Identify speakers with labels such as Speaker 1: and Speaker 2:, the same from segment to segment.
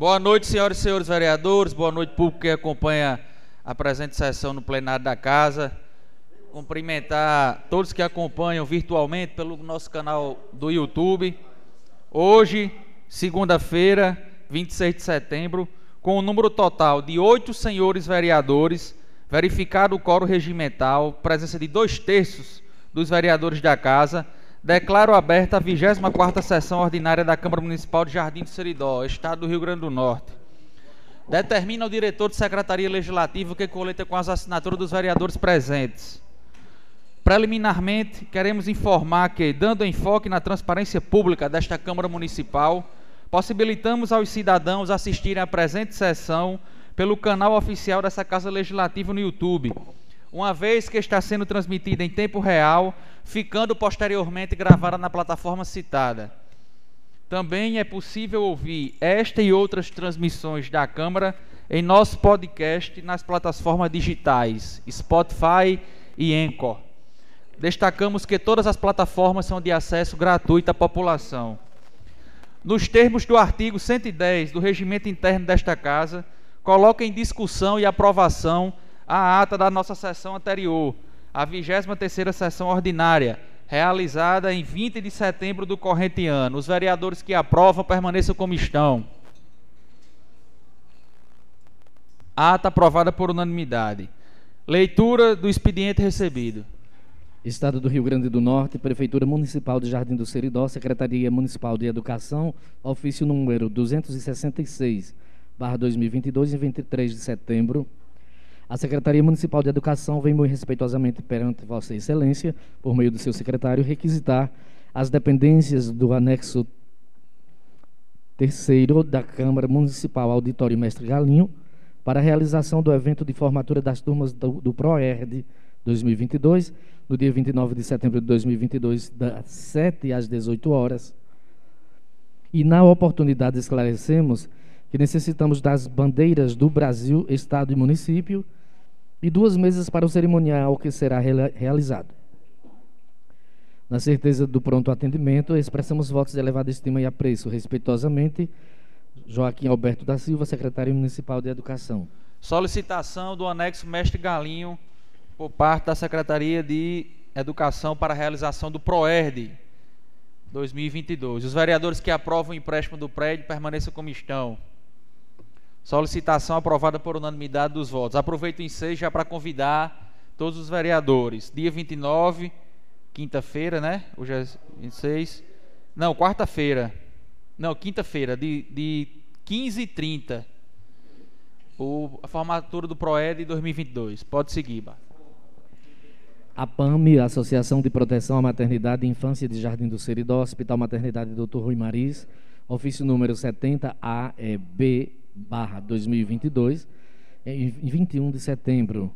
Speaker 1: Boa noite, senhoras e senhores vereadores, boa noite, público que acompanha a presente sessão no plenário da Casa. Cumprimentar todos que acompanham virtualmente pelo nosso canal do YouTube. Hoje, segunda-feira, 26 de setembro, com o número total de oito senhores vereadores, verificado o coro regimental, presença de dois terços dos vereadores da Casa, declaro aberta a 24ª sessão ordinária da Câmara Municipal de Jardim do Seridó, Estado do Rio Grande do Norte. Determina o diretor de Secretaria Legislativa que coleta com as assinaturas dos vereadores presentes. Preliminarmente, queremos informar que, dando enfoque na transparência pública desta Câmara Municipal, possibilitamos aos cidadãos assistirem à presente sessão pelo canal oficial dessa Casa Legislativa no YouTube, uma vez que está sendo transmitida em tempo real, ficando posteriormente gravada na plataforma citada. Também é possível ouvir esta e outras transmissões da Câmara em nosso podcast nas plataformas digitais Spotify e Anchor. Destacamos que todas as plataformas são de acesso gratuito à população. Nos termos do artigo 110 do regimento interno desta Casa, coloca em discussão e aprovação a ata da nossa sessão anterior, a 23ª sessão ordinária, realizada em 20 de setembro do corrente ano. Os vereadores que aprovam permaneçam como estão. Ata aprovada por unanimidade. Leitura do expediente recebido.
Speaker 2: Estado do Rio Grande do Norte, Prefeitura Municipal de Jardim do Seridó, Secretaria Municipal de Educação, ofício número 266, barra 2022, em 23 de setembro, a Secretaria Municipal de Educação vem muito respeitosamente perante Vossa Excelência, por meio do seu secretário, requisitar as dependências do anexo terceiro da Câmara Municipal Auditório Mestre Galinho para a realização do evento de formatura das turmas do, do ProERD 2022, no dia 29 de setembro de 2022, das 7 às 18 horas. E na oportunidade esclarecemos que necessitamos das bandeiras do Brasil, Estado e município e duas mesas para o cerimonial que será realizado. Na certeza do pronto atendimento, expressamos votos de elevada estima e apreço. Respeitosamente, Joaquim Alberto da Silva, secretário municipal de Educação.
Speaker 1: Solicitação do anexo Mestre Galinho por parte da Secretaria de Educação para a realização do PROERD 2022. Os vereadores que aprovam o empréstimo do prédio permaneçam como estão. Solicitação aprovada por unanimidade dos votos. Aproveito o ensejo já para convidar todos os vereadores. Dia 29, quinta-feira, né? Hoje é 26. Não, quarta-feira. Não, quinta-feira, de, de 15 e 30. O, a formatura do PROED 2022. Pode seguir, Bá.
Speaker 2: A PAMI, Associação de Proteção à Maternidade e Infância de Jardim do Seridó, Hospital Maternidade Dr. Rui Maris, ofício número 70 AEB barra 2022, em 21 de setembro.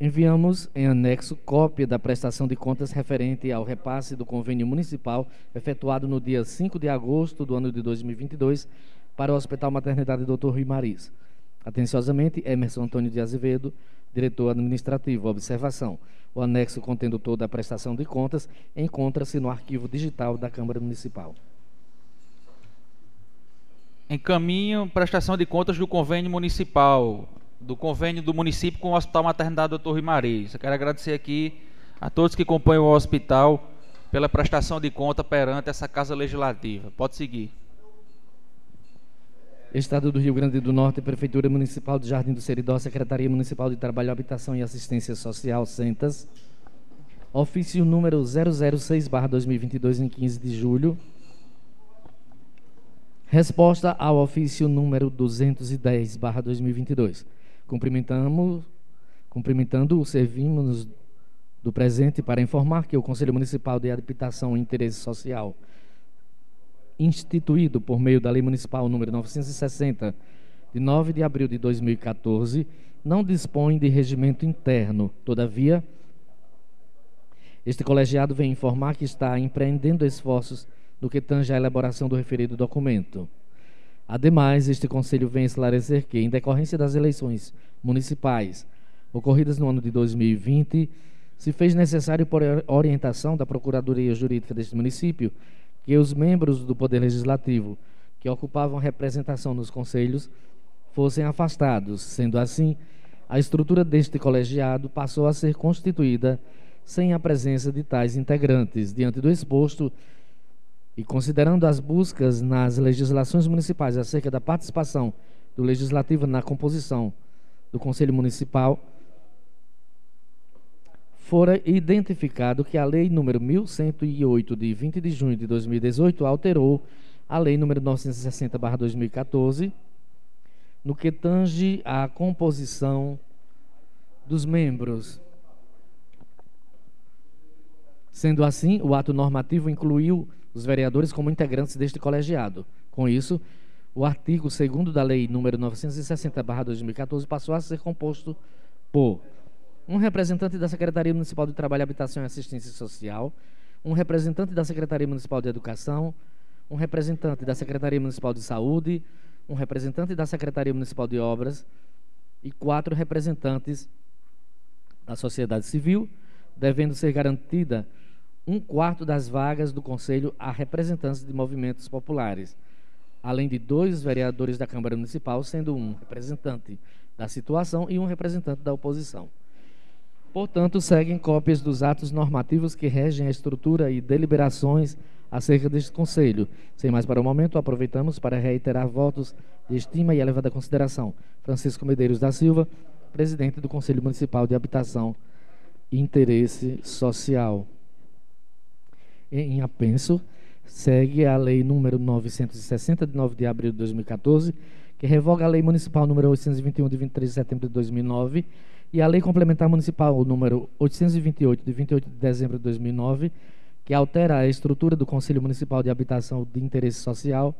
Speaker 2: Enviamos em anexo cópia da prestação de contas referente ao repasse do convênio municipal efetuado no dia 5 de agosto do ano de 2022 para o Hospital Maternidade Dr. Rui Maris. Atenciosamente, Emerson Antônio de Azevedo, diretor administrativo. Observação: o anexo contendo toda a prestação de contas encontra-se no arquivo digital da Câmara Municipal
Speaker 1: encaminham prestação de contas do convênio municipal, do convênio do município com o Hospital Maternidade Dr. Rimariz. Eu quero agradecer aqui a todos que acompanham o hospital pela prestação de conta perante essa Casa Legislativa. Pode seguir.
Speaker 2: Estado do Rio Grande do Norte, Prefeitura Municipal de Jardim do Seridó, Secretaria Municipal de Trabalho, Habitação e Assistência Social, Sentas. Ofício número 006-2022, em 15 de julho, Resposta ao ofício número 210, barra 2022. Cumprimentamos, cumprimentando servimos do presente para informar que o Conselho Municipal de Habitação e Interesse Social, instituído por meio da Lei Municipal número 960, de 9 de abril de 2014, não dispõe de regimento interno. Todavia, este colegiado vem informar que está empreendendo esforços no que tange à elaboração do referido documento. Ademais, este Conselho vem esclarecer que, em decorrência das eleições municipais ocorridas no ano de 2020, se fez necessário, por orientação da Procuradoria Jurídica deste município, que os membros do Poder Legislativo que ocupavam representação nos conselhos fossem afastados. Sendo assim, a estrutura deste colegiado passou a ser constituída sem a presença de tais integrantes. Diante do exposto e considerando as buscas nas legislações municipais acerca da participação do legislativo na composição do Conselho Municipal, fora identificado que a Lei número 1108 de 20 de junho de 2018 alterou a Lei número 960/2014 no que tange à composição dos membros. Sendo assim, o ato normativo incluiu os vereadores como integrantes deste colegiado. Com isso, o artigo 2 da Lei número 960/2014 passou a ser composto por um representante da Secretaria Municipal de Trabalho, Habitação e Assistência Social, um representante da Secretaria Municipal de Educação, um representante da Secretaria Municipal de Saúde, um representante da Secretaria Municipal de Obras e quatro representantes da sociedade civil, devendo ser garantida um quarto das vagas do Conselho a representantes de movimentos populares, além de dois vereadores da Câmara Municipal, sendo um representante da situação e um representante da oposição. Portanto, seguem cópias dos atos normativos que regem a estrutura e deliberações acerca deste Conselho. Sem mais para o momento, aproveitamos para reiterar votos de estima e elevada consideração. Francisco Medeiros da Silva, presidente do Conselho Municipal de Habitação e Interesse Social. Em apenso, segue a Lei número 960, de 9 de abril de 2014, que revoga a Lei Municipal número 821, de 23 de setembro de 2009, e a Lei Complementar Municipal número 828, de 28 de dezembro de 2009, que altera a estrutura do Conselho Municipal de Habitação de Interesse Social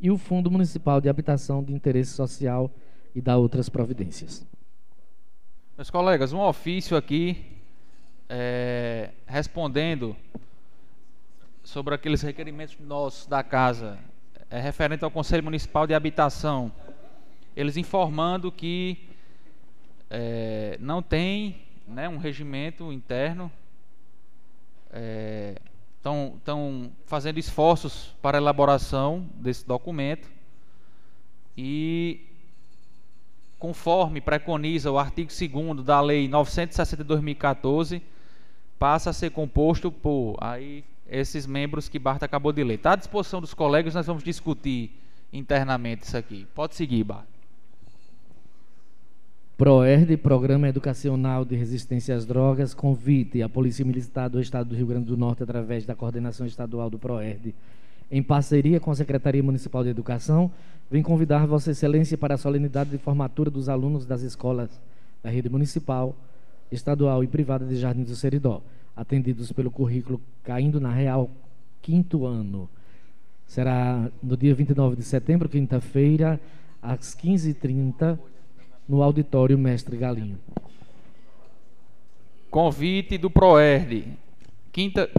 Speaker 2: e o Fundo Municipal de Habitação de Interesse Social e da outras providências.
Speaker 1: Meus colegas, um ofício aqui é, respondendo sobre aqueles requerimentos nossos da casa é, referente ao Conselho Municipal de Habitação. Eles informando que é, não tem né, um regimento interno estão é, fazendo esforços para a elaboração desse documento e conforme preconiza o artigo 2 da Lei 960 de 2014, passa a ser composto por aí esses membros que Barta acabou de ler. Está à disposição dos colegas, nós vamos discutir internamente isso aqui. Pode seguir, Barta.
Speaker 2: PROERD, Programa Educacional de Resistência às Drogas, convite a Polícia Militar do Estado do Rio Grande do Norte, através da Coordenação Estadual do PROERD, em parceria com a Secretaria Municipal de Educação, vem convidar Vossa Excelência para a solenidade de formatura dos alunos das escolas da rede municipal, estadual e privada de Jardim do Seridó, atendidos pelo currículo Caindo na Real, quinto ano. Será no dia 29 de setembro, quinta-feira, às 15h30, no auditório Mestre Galinho.
Speaker 1: Convite do Proerd. Quinta,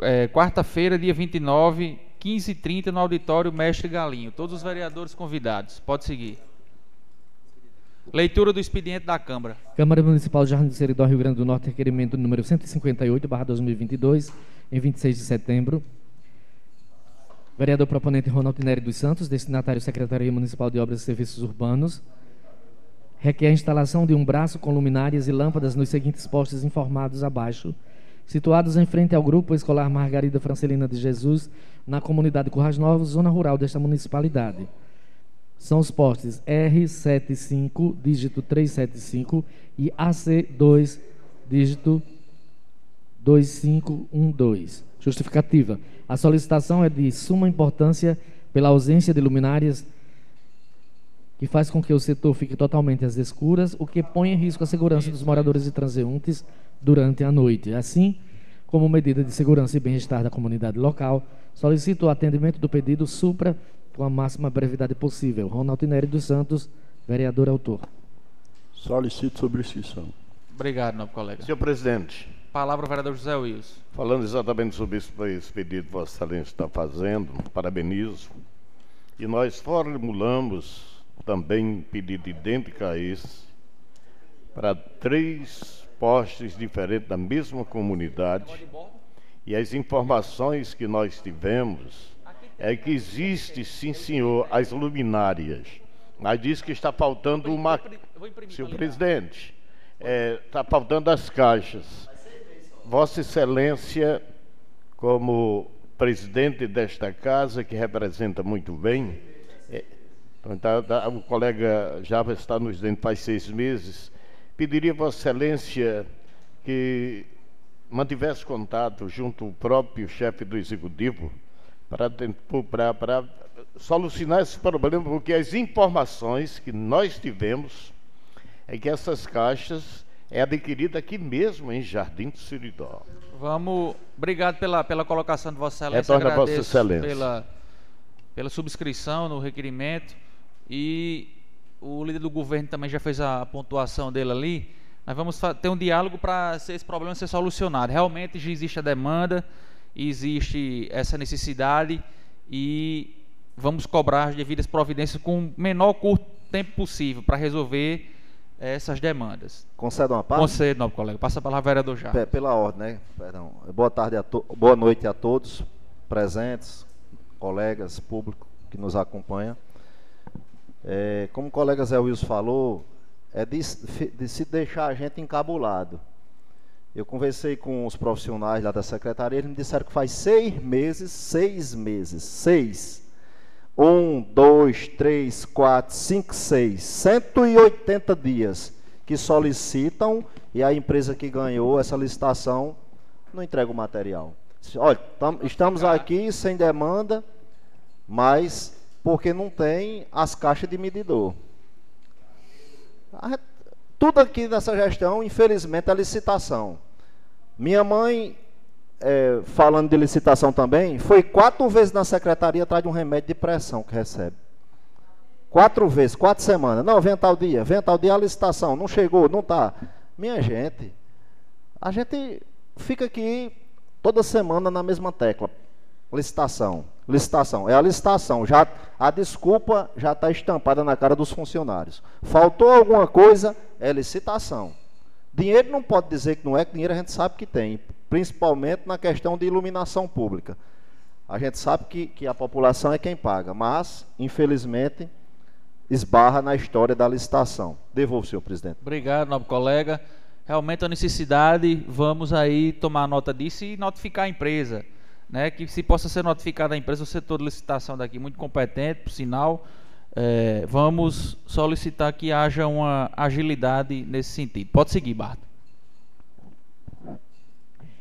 Speaker 1: é, quarta-feira, dia 29, 15h30, no auditório Mestre Galinho. Todos os vereadores convidados. Pode seguir. Leitura do expediente da Câmara.
Speaker 2: Câmara Municipal de Jardim do Seridó, Rio Grande do Norte, requerimento número 158, 2022, em 26 de setembro. Vereador proponente Ronaldo Nery dos Santos, destinatário Secretaria Municipal de Obras e Serviços Urbanos, requer a instalação de um braço com luminárias e lâmpadas nos seguintes postes informados abaixo, situados em frente ao Grupo Escolar Margarida Francelina de Jesus, na comunidade Currais Novos, zona rural desta municipalidade. São os postes R75, dígito 375, e AC2, dígito 2512. Justificativa. A solicitação é de suma importância pela ausência de luminárias que faz com que o setor fique totalmente às escuras, o que põe em risco a segurança dos moradores e transeuntes durante a noite. Assim, como medida de segurança e bem-estar da comunidade local, solicito o atendimento do pedido supra com a máxima brevidade possível. Ronaldo Nery dos Santos, vereador autor.
Speaker 3: Solicito subscrição.
Speaker 1: Obrigado, nobre colega.
Speaker 3: Senhor presidente.
Speaker 1: Palavra ao vereador José Wilson.
Speaker 3: Falando exatamente sobre esse, esse pedido que Vossa Excelência está fazendo, parabenizo. E nós formulamos também pedido idêntico a esse, para três postes diferentes da mesma comunidade E as informações que nós tivemos é que existe, sim senhor, as luminárias. Mas diz que está faltando uma. Senhor presidente, é, está faltando as caixas. Vossa Excelência, como presidente desta casa, que representa muito bem, é, então, tá, tá, o colega já está nos dizendo faz seis meses, pediria Vossa Excelência que mantivesse contato junto ao próprio chefe do Executivo para solucionar esse problema, porque as informações que nós tivemos é que essas caixas é adquirida aqui mesmo em Jardim do Siridó.
Speaker 1: Vamos, obrigado pela, pela colocação de Vossa Excelência.
Speaker 3: Retorna Vossa Excelência.
Speaker 1: Pela, pela subscrição no requerimento e o líder do governo também já fez a pontuação dele ali. Nós vamos ter um diálogo para esse problema ser solucionado. Realmente já existe a demanda, existe essa necessidade e vamos cobrar as devidas providências com o menor curto tempo possível para resolver essas demandas.
Speaker 4: Conceda uma parte?
Speaker 1: Concedo, nobre colega. Passa a palavra vereador já.
Speaker 4: Pela ordem, né? Perdão. Boa tarde a boa noite a todos presentes, colegas, público que nos acompanha. É, como o colega Zé Wilson falou, é de, de, se deixar a gente encabulado. Eu conversei com os profissionais lá da secretaria, eles me disseram que faz seis meses, seis meses, seis. Um, dois, três, quatro, cinco, seis, 180 dias que solicitam e a empresa que ganhou essa licitação não entrega o material. Olha, tam, estamos aqui sem demanda, mas porque não tem as caixas de medidor. Tudo aqui nessa gestão, infelizmente, é licitação. Minha mãe, é, falando de licitação também, foi quatro vezes na secretaria atrás de um remédio de pressão que recebe. Quatro vezes, quatro semanas. Não, vem tal dia, vem tal dia a licitação. Não chegou, não está. Minha gente, a gente fica aqui toda semana na mesma tecla. Licitação, licitação. É a licitação. Já, a desculpa já está estampada na cara dos funcionários. Faltou alguma coisa, é licitação. Dinheiro não pode dizer que não é, que dinheiro a gente sabe que tem, principalmente na questão de iluminação pública. A gente sabe que, que a população é quem paga, mas, infelizmente, esbarra na história da licitação. Devolvo, senhor presidente.
Speaker 1: Obrigado, nobre colega. Realmente a necessidade, vamos aí tomar nota disso e notificar a empresa né, que se possa ser notificada a empresa, o setor de licitação daqui muito competente, por sinal, é, vamos solicitar que haja uma agilidade nesse sentido. Pode seguir, Barto.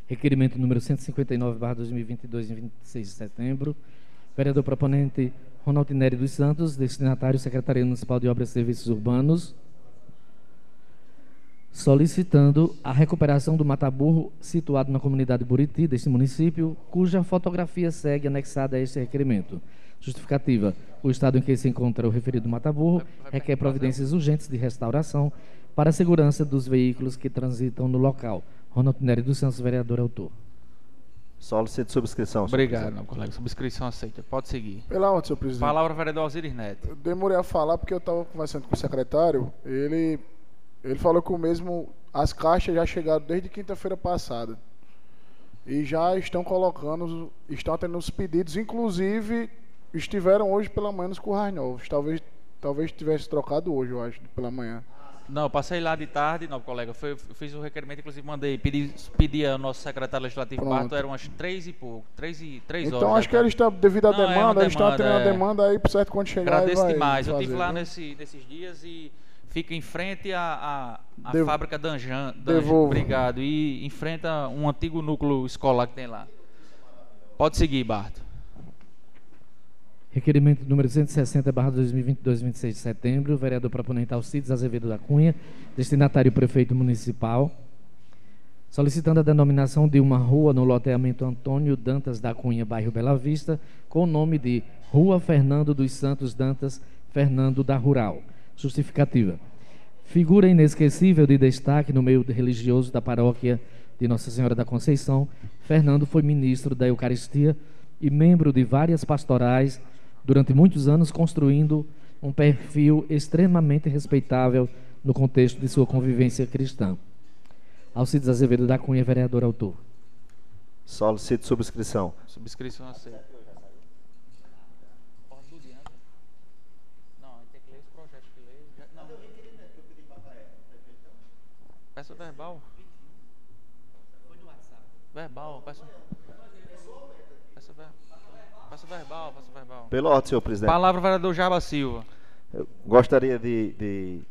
Speaker 2: Requerimento número 159, barra 2022, em 26 de setembro. Vereador proponente Ronaldo Nery dos Santos, destinatário Secretaria Municipal de Obras e Serviços Urbanos, solicitando a recuperação do mataburro situado na comunidade Buriti deste município, cuja fotografia segue anexada a este requerimento. Justificativa: o estado em que se encontra o referido mataburro requer providências urgentes de restauração para a segurança dos veículos que transitam no local. Ronaldo Nery dos Santos, vereador autor.
Speaker 4: Solicito subscrição.
Speaker 1: Obrigado, meu colega. Subscrição aceita. Pode seguir.
Speaker 5: Pela onde, senhor presidente?
Speaker 1: Palavra vereador Osiris Neto.
Speaker 5: Eu demorei a falar porque eu estava conversando com o secretário. Ele ele falou que o mesmo, as caixas já chegaram desde quinta-feira passada. E já estão colocando, estão tendo os pedidos, inclusive estiveram hoje pela manhã nos currais novos. Talvez, talvez tivesse trocado hoje, eu acho, pela manhã.
Speaker 1: Não, passei lá de tarde, não, colega. Foi, fiz o requerimento, inclusive mandei, pedi, pedi ao nosso secretário legislativo Barto, eram umas três e pouco, três e três
Speaker 5: então,
Speaker 1: horas.
Speaker 5: Então acho que eles estão, devido à demanda, é demanda, eles estão tendo é... a demanda aí, por certo, quando chegar.
Speaker 1: Agradeço demais. Eu estive lá nesse, nesses dias e fica em frente à, à, à Devo, fábrica Danjan, Danjan obrigado, e enfrenta um antigo núcleo escolar que tem lá. Pode seguir, Barto.
Speaker 2: Requerimento número 160, barra 2022, 26 de setembro, vereador proponente Alcides Azevedo da Cunha, destinatário prefeito municipal, solicitando a denominação de uma rua no loteamento Antônio Dantas da Cunha, bairro Bela Vista, com o nome de Rua Fernando dos Santos Dantas Fernando da Rural. Justificativa. Figura inesquecível de destaque no meio religioso da paróquia de Nossa Senhora da Conceição, Fernando foi ministro da Eucaristia e membro de várias pastorais durante muitos anos, construindo um perfil extremamente respeitável no contexto de sua convivência cristã. Alcides Azevedo da Cunha, vereador autor.
Speaker 4: Solicito subscrição.
Speaker 1: Subscrição aceita. Não, tem que ler esse projeto que lei. Não. Peça verbal. Foi no WhatsApp. Verbal, peça. Ver... peça verbal, peça verbal.
Speaker 4: Pelo ordem, senhor presidente.
Speaker 1: Palavra vereador Jaba Silva.
Speaker 4: Eu gostaria de, de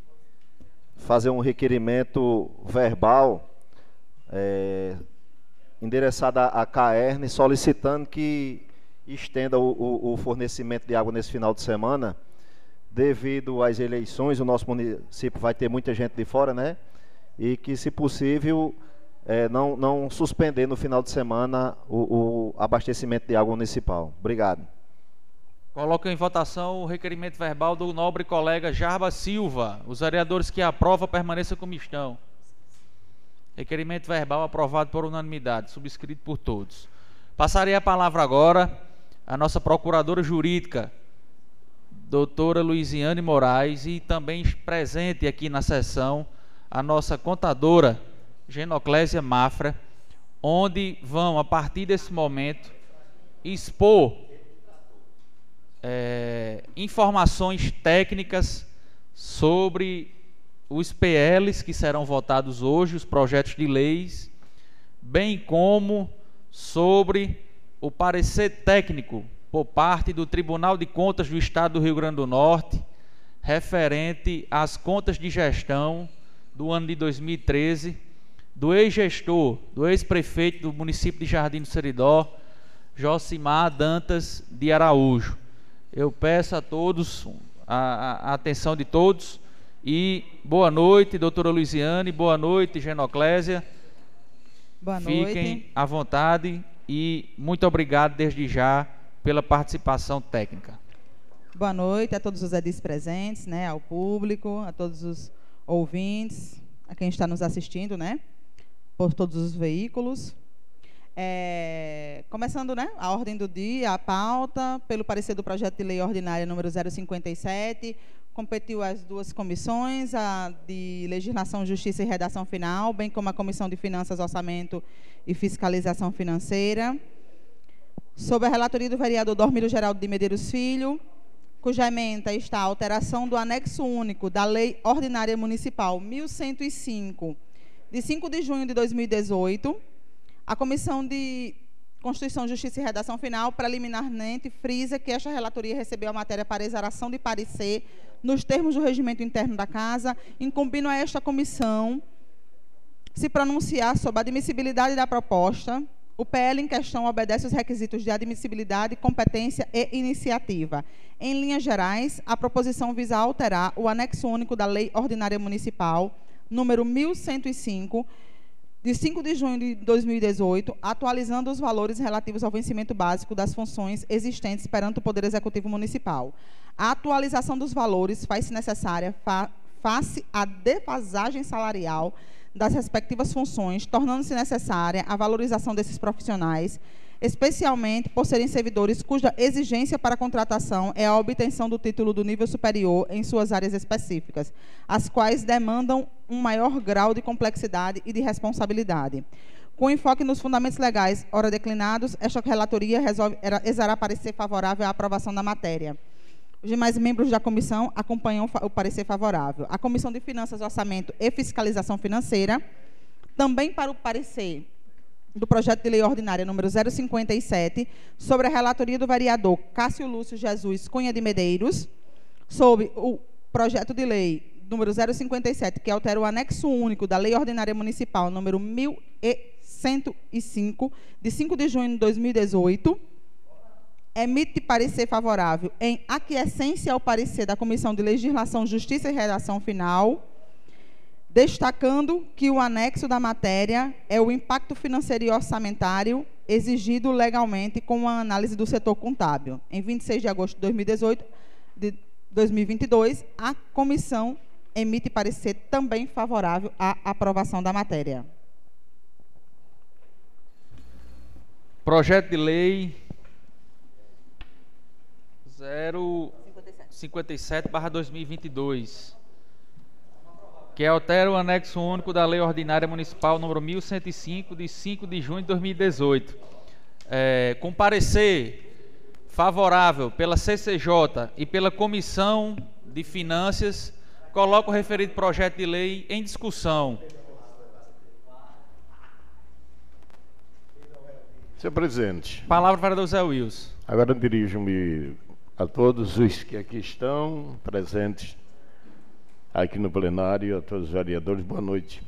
Speaker 4: fazer um requerimento verbal é, endereçado à CAERN solicitando que estenda o, o, o, fornecimento de água nesse final de semana, devido às eleições, o nosso município vai ter muita gente de fora, né? E que, se possível, é, não, não suspender no final de semana o, o abastecimento de água municipal. Obrigado.
Speaker 1: Coloco em votação o requerimento verbal do nobre colega Jarba Silva. Os vereadores que aprovam permaneçam como estão. Requerimento verbal aprovado por unanimidade, subscrito por todos. Passarei a palavra agora à nossa procuradora jurídica, doutora Luiziane Moraes, e também presente aqui na sessão a nossa contadora, Genoclésia Mafra, onde vão, a partir desse momento, expor é, informações técnicas sobre os PLs que serão votados hoje, os projetos de leis, bem como sobre o parecer técnico por parte do Tribunal de Contas do Estado do Rio Grande do Norte, referente às contas de gestão do ano de 2013 do ex-gestor, do ex-prefeito do município de Jardim do Seridó, Josimar Dantas de Araújo. Eu peço a todos, a, a atenção de todos, e boa noite, doutora Luiziane, boa noite, Genoclésia.
Speaker 6: Boa noite.
Speaker 1: Fiquem à vontade e muito obrigado desde já pela participação técnica.
Speaker 6: Boa noite a todos os edis presentes, né, ao público, a todos os ouvintes, a quem está nos assistindo, né, por todos os veículos. É, começando né, a ordem do dia, a pauta, pelo parecer do projeto de lei ordinária número 057, competiu as duas comissões, a de Legislação, Justiça e Redação Final, bem como a Comissão de Finanças, Orçamento e Fiscalização Financeira. Sob a relatoria do vereador Dormiro Geraldo de Medeiros Filho, cuja emenda está a alteração do anexo único da Lei Ordinária Municipal 1105, de 5 de junho de 2018, a Comissão de Constituição, Justiça e Redação Final, preliminarmente, frisa que esta relatoria recebeu a matéria para exaração de parecer nos termos do regimento interno da Casa, incumbindo a esta comissão se pronunciar sobre a admissibilidade da proposta. O PL em questão obedece os requisitos de admissibilidade, competência e iniciativa. Em linhas gerais, a proposição visa alterar o anexo único da Lei Ordinária Municipal, número 1105, de 5 de junho de 2018, atualizando os valores relativos ao vencimento básico das funções existentes perante o Poder Executivo Municipal. A atualização dos valores faz-se necessária fa face à defasagem salarial das respectivas funções, tornando-se necessária a valorização desses profissionais, especialmente por serem servidores cuja exigência para contratação é a obtenção do título do nível superior em suas áreas específicas, as quais demandam um maior grau de complexidade e de responsabilidade. Com enfoque nos fundamentos legais ora declinados, esta relatoria resolve exará parecer favorável à aprovação da matéria. Os demais membros da comissão acompanham o parecer favorável. A Comissão de Finanças, Orçamento e Fiscalização Financeira, também para o parecer do projeto de lei ordinária número 057, sobre a relatoria do vereador Cássio Lúcio Jesus Cunha de Medeiros, sobre o projeto de lei número 057, que altera o anexo único da Lei Ordinária Municipal número 1105, de 5 de junho de 2018, emite parecer favorável em aquiescência ao parecer da Comissão de Legislação, Justiça e Redação Final, destacando que o anexo da matéria é o impacto financeiro e orçamentário exigido legalmente com a análise do setor contábil. Em 26 de agosto de 2018, de 2022, a comissão emite parecer também favorável à aprovação da matéria.
Speaker 1: Projeto de lei 057/2022 que altera o anexo único da Lei Ordinária Municipal número 1105, de 5 de junho de 2018. É, com parecer favorável pela CCJ e pela Comissão de Finanças, coloco o referido projeto de lei em discussão.
Speaker 3: Senhor presidente.
Speaker 1: Palavra para o Zé Wilson.
Speaker 3: Agora dirijo-me a todos os que aqui estão presentes aqui no plenário, a todos os vereadores, boa noite.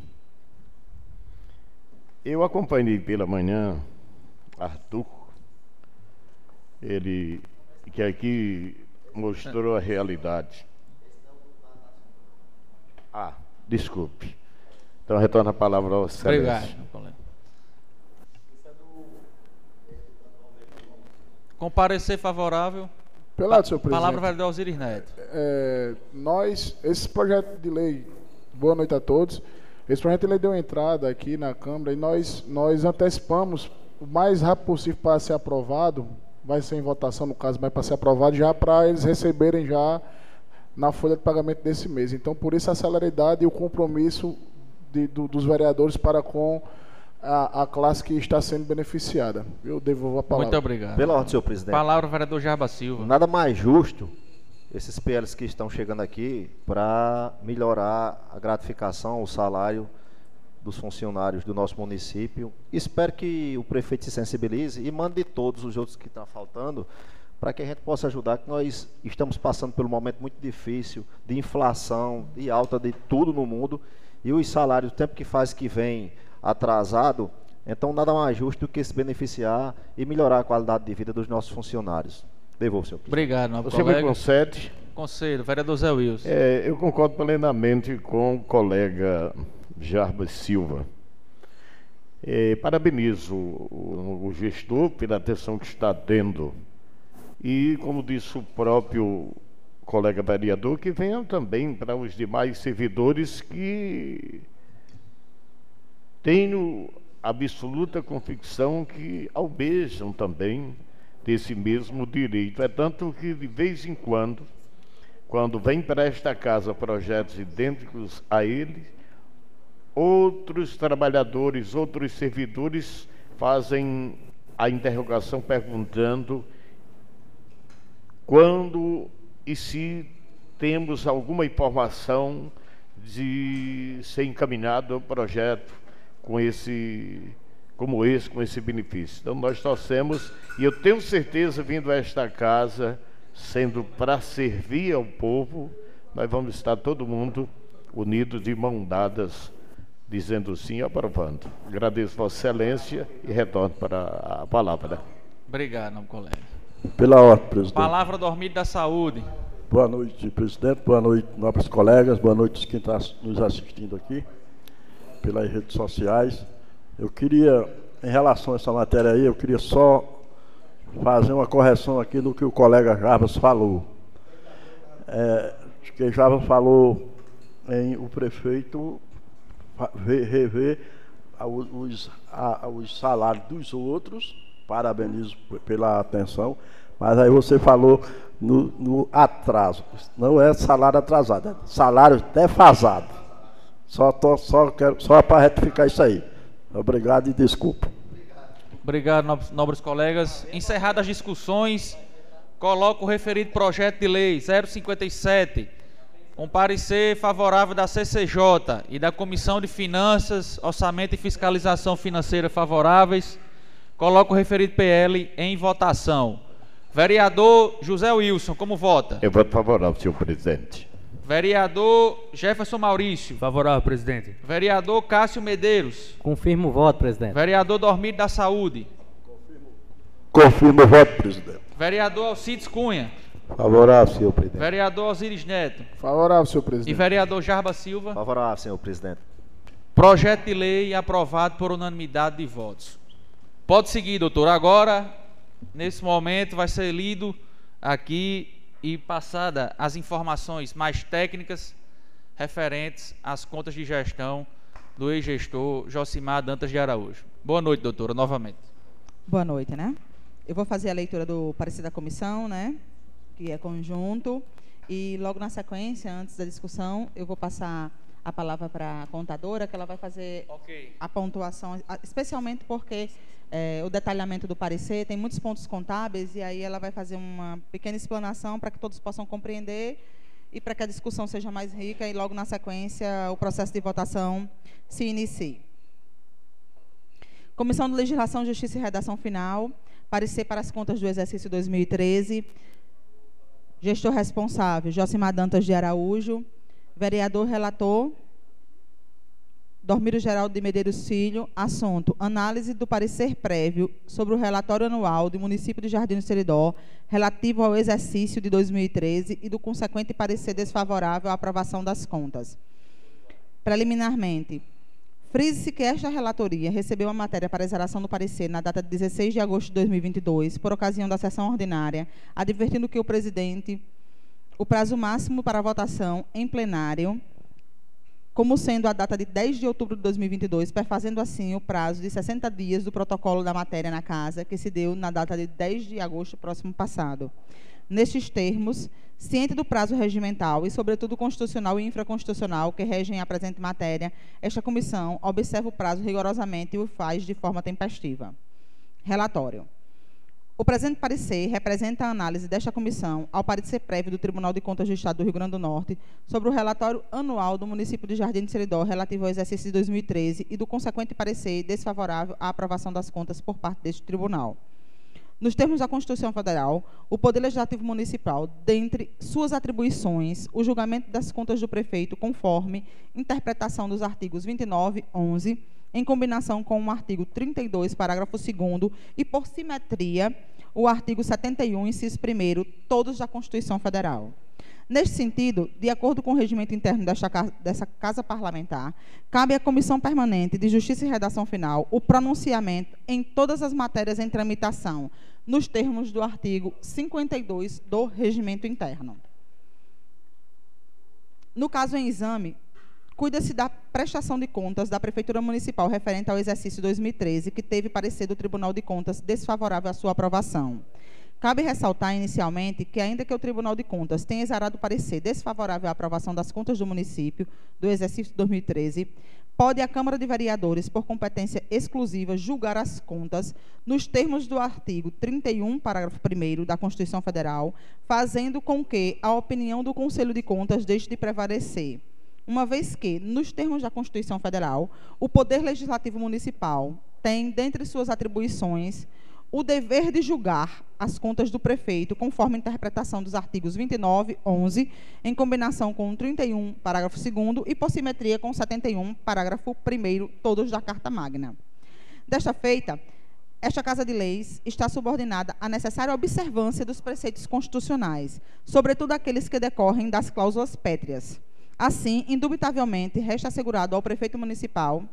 Speaker 3: Eu acompanhei pela manhã Arthur, ele que aqui mostrou a realidade. Ah, desculpe. Então retorno a palavra ao
Speaker 1: Obrigado. Comparecer favorável.
Speaker 5: Pelado, senhor presidente.
Speaker 1: Palavra vereador Osiris Neto.
Speaker 5: É, nós, esse projeto de lei, boa noite a todos. Esse projeto de lei deu entrada aqui na Câmara e nós, nós antecipamos o mais rápido possível para ser aprovado, vai ser em votação no caso, mas para ser aprovado já para eles receberem já na folha de pagamento desse mês. Então, por isso a celeridade e o compromisso de, do, dos vereadores para com a, a, classe que está sendo beneficiada. Eu devolvo a palavra.
Speaker 1: Muito obrigado.
Speaker 4: Pela ordem, senhor presidente.
Speaker 1: Palavra, vereador Jarba Silva.
Speaker 4: Nada mais justo esses PLs que estão chegando aqui para melhorar a gratificação, o salário dos funcionários do nosso município. Espero que o prefeito se sensibilize e mande todos os outros que estão faltando para que a gente possa ajudar, que nós estamos passando por um momento muito difícil de inflação, de alta de tudo no mundo, e os salários, o tempo que faz que vem atrasado, então nada mais justo do que se beneficiar e melhorar a qualidade de vida dos nossos funcionários. Devolvo, senhor.
Speaker 1: Obrigado, novo
Speaker 3: Você
Speaker 1: colega.
Speaker 3: me concede?
Speaker 1: Conselho, vereador Zé Wilson.
Speaker 3: É, eu concordo plenamente com o colega Jarbas Silva. É, parabenizo o, o, gestor pela atenção que está tendo. E, como disse o próprio colega vereador, que venham também para os demais servidores que tenho absoluta convicção que almejam também desse mesmo direito. É tanto que, de vez em quando, quando vem para esta casa projetos idênticos a ele, outros trabalhadores, outros servidores fazem a interrogação perguntando quando e se temos alguma informação de ser encaminhado o projeto com esse como esse, com esse benefício. Então nós torcemos e eu tenho certeza vindo a esta casa sendo para servir ao povo, nós vamos estar todo mundo unido de mão dadas dizendo sim, aprovando. Agradeço Vossa Excelência e retorno para a palavra.
Speaker 1: Obrigado, não colega.
Speaker 7: Pela ordem, presidente.
Speaker 1: Palavra dormida da saúde.
Speaker 7: Boa noite, presidente. Boa noite, nobres colegas. Boa noite quem está nos assistindo aqui pelas redes sociais. Eu queria, em relação a essa matéria aí, eu queria só fazer uma correção aqui no que o colega Jarbas falou. É, que Jarbas falou em o prefeito rever os, os salários dos outros, parabenizo pela atenção, mas aí você falou no, no atraso. Não é salário atrasado, é salário defasado. Só, tô, só, quero, só para retificar isso aí. Obrigado e desculpa.
Speaker 1: Obrigado, nobres, colegas. Encerradas as discussões, coloco o referido projeto de lei 057, com parecer favorável da CCJ e da Comissão de Finanças, Orçamento e Fiscalização Financeira favoráveis, coloco o referido PL em votação. Vereador José Wilson, como vota?
Speaker 3: Eu voto favorável, senhor presidente.
Speaker 1: Vereador Jefferson Maurício.
Speaker 8: Favorável, presidente.
Speaker 1: Vereador Cássio Medeiros.
Speaker 8: Confirmo o voto, presidente.
Speaker 1: Vereador Dormido da Saúde.
Speaker 7: Confirmo o voto, presidente.
Speaker 1: Vereador Alcides Cunha.
Speaker 7: Favorável, senhor presidente.
Speaker 1: Vereador Osiris Neto.
Speaker 5: Favorável, senhor presidente.
Speaker 1: E vereador Jarba Silva.
Speaker 4: Favorável, senhor presidente.
Speaker 1: Projeto de lei aprovado por unanimidade de votos. Pode seguir, doutor. Agora, nesse momento, vai ser lido aqui e passada as informações mais técnicas referentes às contas de gestão do ex-gestor Josimar Dantas de Araújo. Boa noite, doutora, novamente.
Speaker 6: Boa noite, né? Eu vou fazer a leitura do parecer da comissão, né? Que é conjunto. E logo na sequência, antes da discussão, eu vou passar a palavra para a contadora, que ela vai fazer
Speaker 1: okay.
Speaker 6: a pontuação, especialmente porque é, o detalhamento do parecer tem muitos pontos contábeis, e aí ela vai fazer uma pequena explanação para que todos possam compreender e para que a discussão seja mais rica e logo na sequência o processo de votação se inicie. Comissão de Legislação, Justiça e Redação Final, parecer para as contas do exercício 2013. Gestor responsável, Josimar Dantas de Araújo. Vereador relator, Dormiro Geraldo de Medeiros Filho, assunto: análise do parecer prévio sobre o relatório anual do município de Jardim do Seridó relativo ao exercício de 2013 e do consequente parecer desfavorável à aprovação das contas. Preliminarmente, frise-se que esta relatoria recebeu a matéria para exaração do parecer na data de 16 de agosto de 2022, por ocasião da sessão ordinária, advertindo que o presidente o prazo máximo para votação em plenário como sendo a data de 10 de outubro de 2022, perfazendo assim o prazo de 60 dias do protocolo da matéria na Casa, que se deu na data de 10 de agosto próximo passado. Nestes termos, ciente do prazo regimental e, sobretudo, constitucional e infraconstitucional que regem a presente matéria, esta comissão observa o prazo rigorosamente e o faz de forma tempestiva. Relatório. O presente parecer representa a análise desta comissão ao parecer prévio do Tribunal de Contas do Estado do Rio Grande do Norte sobre o relatório anual do município de Jardim de Seridó relativo ao exercício de 2013 e do consequente parecer desfavorável à aprovação das contas por parte deste tribunal. Nos termos da Constituição Federal, o Poder Legislativo Municipal, dentre suas atribuições, o julgamento das contas do prefeito conforme interpretação dos artigos 29, 11 em combinação com o artigo 32, parágrafo 2 e, por simetria, o artigo 71, inciso 1 todos da Constituição Federal. Neste sentido, de acordo com o regimento interno desta, dessa Casa Parlamentar, cabe à Comissão Permanente de Justiça e Redação Final o pronunciamento em todas as matérias em tramitação, nos termos do artigo 52 do regimento interno. No caso em exame, cuida-se da prestação de contas da Prefeitura Municipal referente ao exercício 2013, que teve parecer do Tribunal de Contas desfavorável à sua aprovação. Cabe ressaltar inicialmente que, ainda que o Tribunal de Contas tenha exarado parecer desfavorável à aprovação das contas do município do exercício 2013, pode a Câmara de Vereadores, por competência exclusiva, julgar as contas nos termos do artigo 31, parágrafo 1 da Constituição Federal, fazendo com que a opinião do Conselho de Contas deixe de prevalecer uma vez que, nos termos da Constituição Federal, o Poder Legislativo Municipal tem, dentre suas atribuições, o dever de julgar as contas do prefeito, conforme a interpretação dos artigos 29, 11, em combinação com o 31, parágrafo 2 e por simetria com o 71, parágrafo 1 todos da Carta Magna. Desta feita, esta Casa de Leis está subordinada à necessária observância dos preceitos constitucionais, sobretudo aqueles que decorrem das cláusulas pétreas, Assim, indubitavelmente, resta assegurado ao prefeito municipal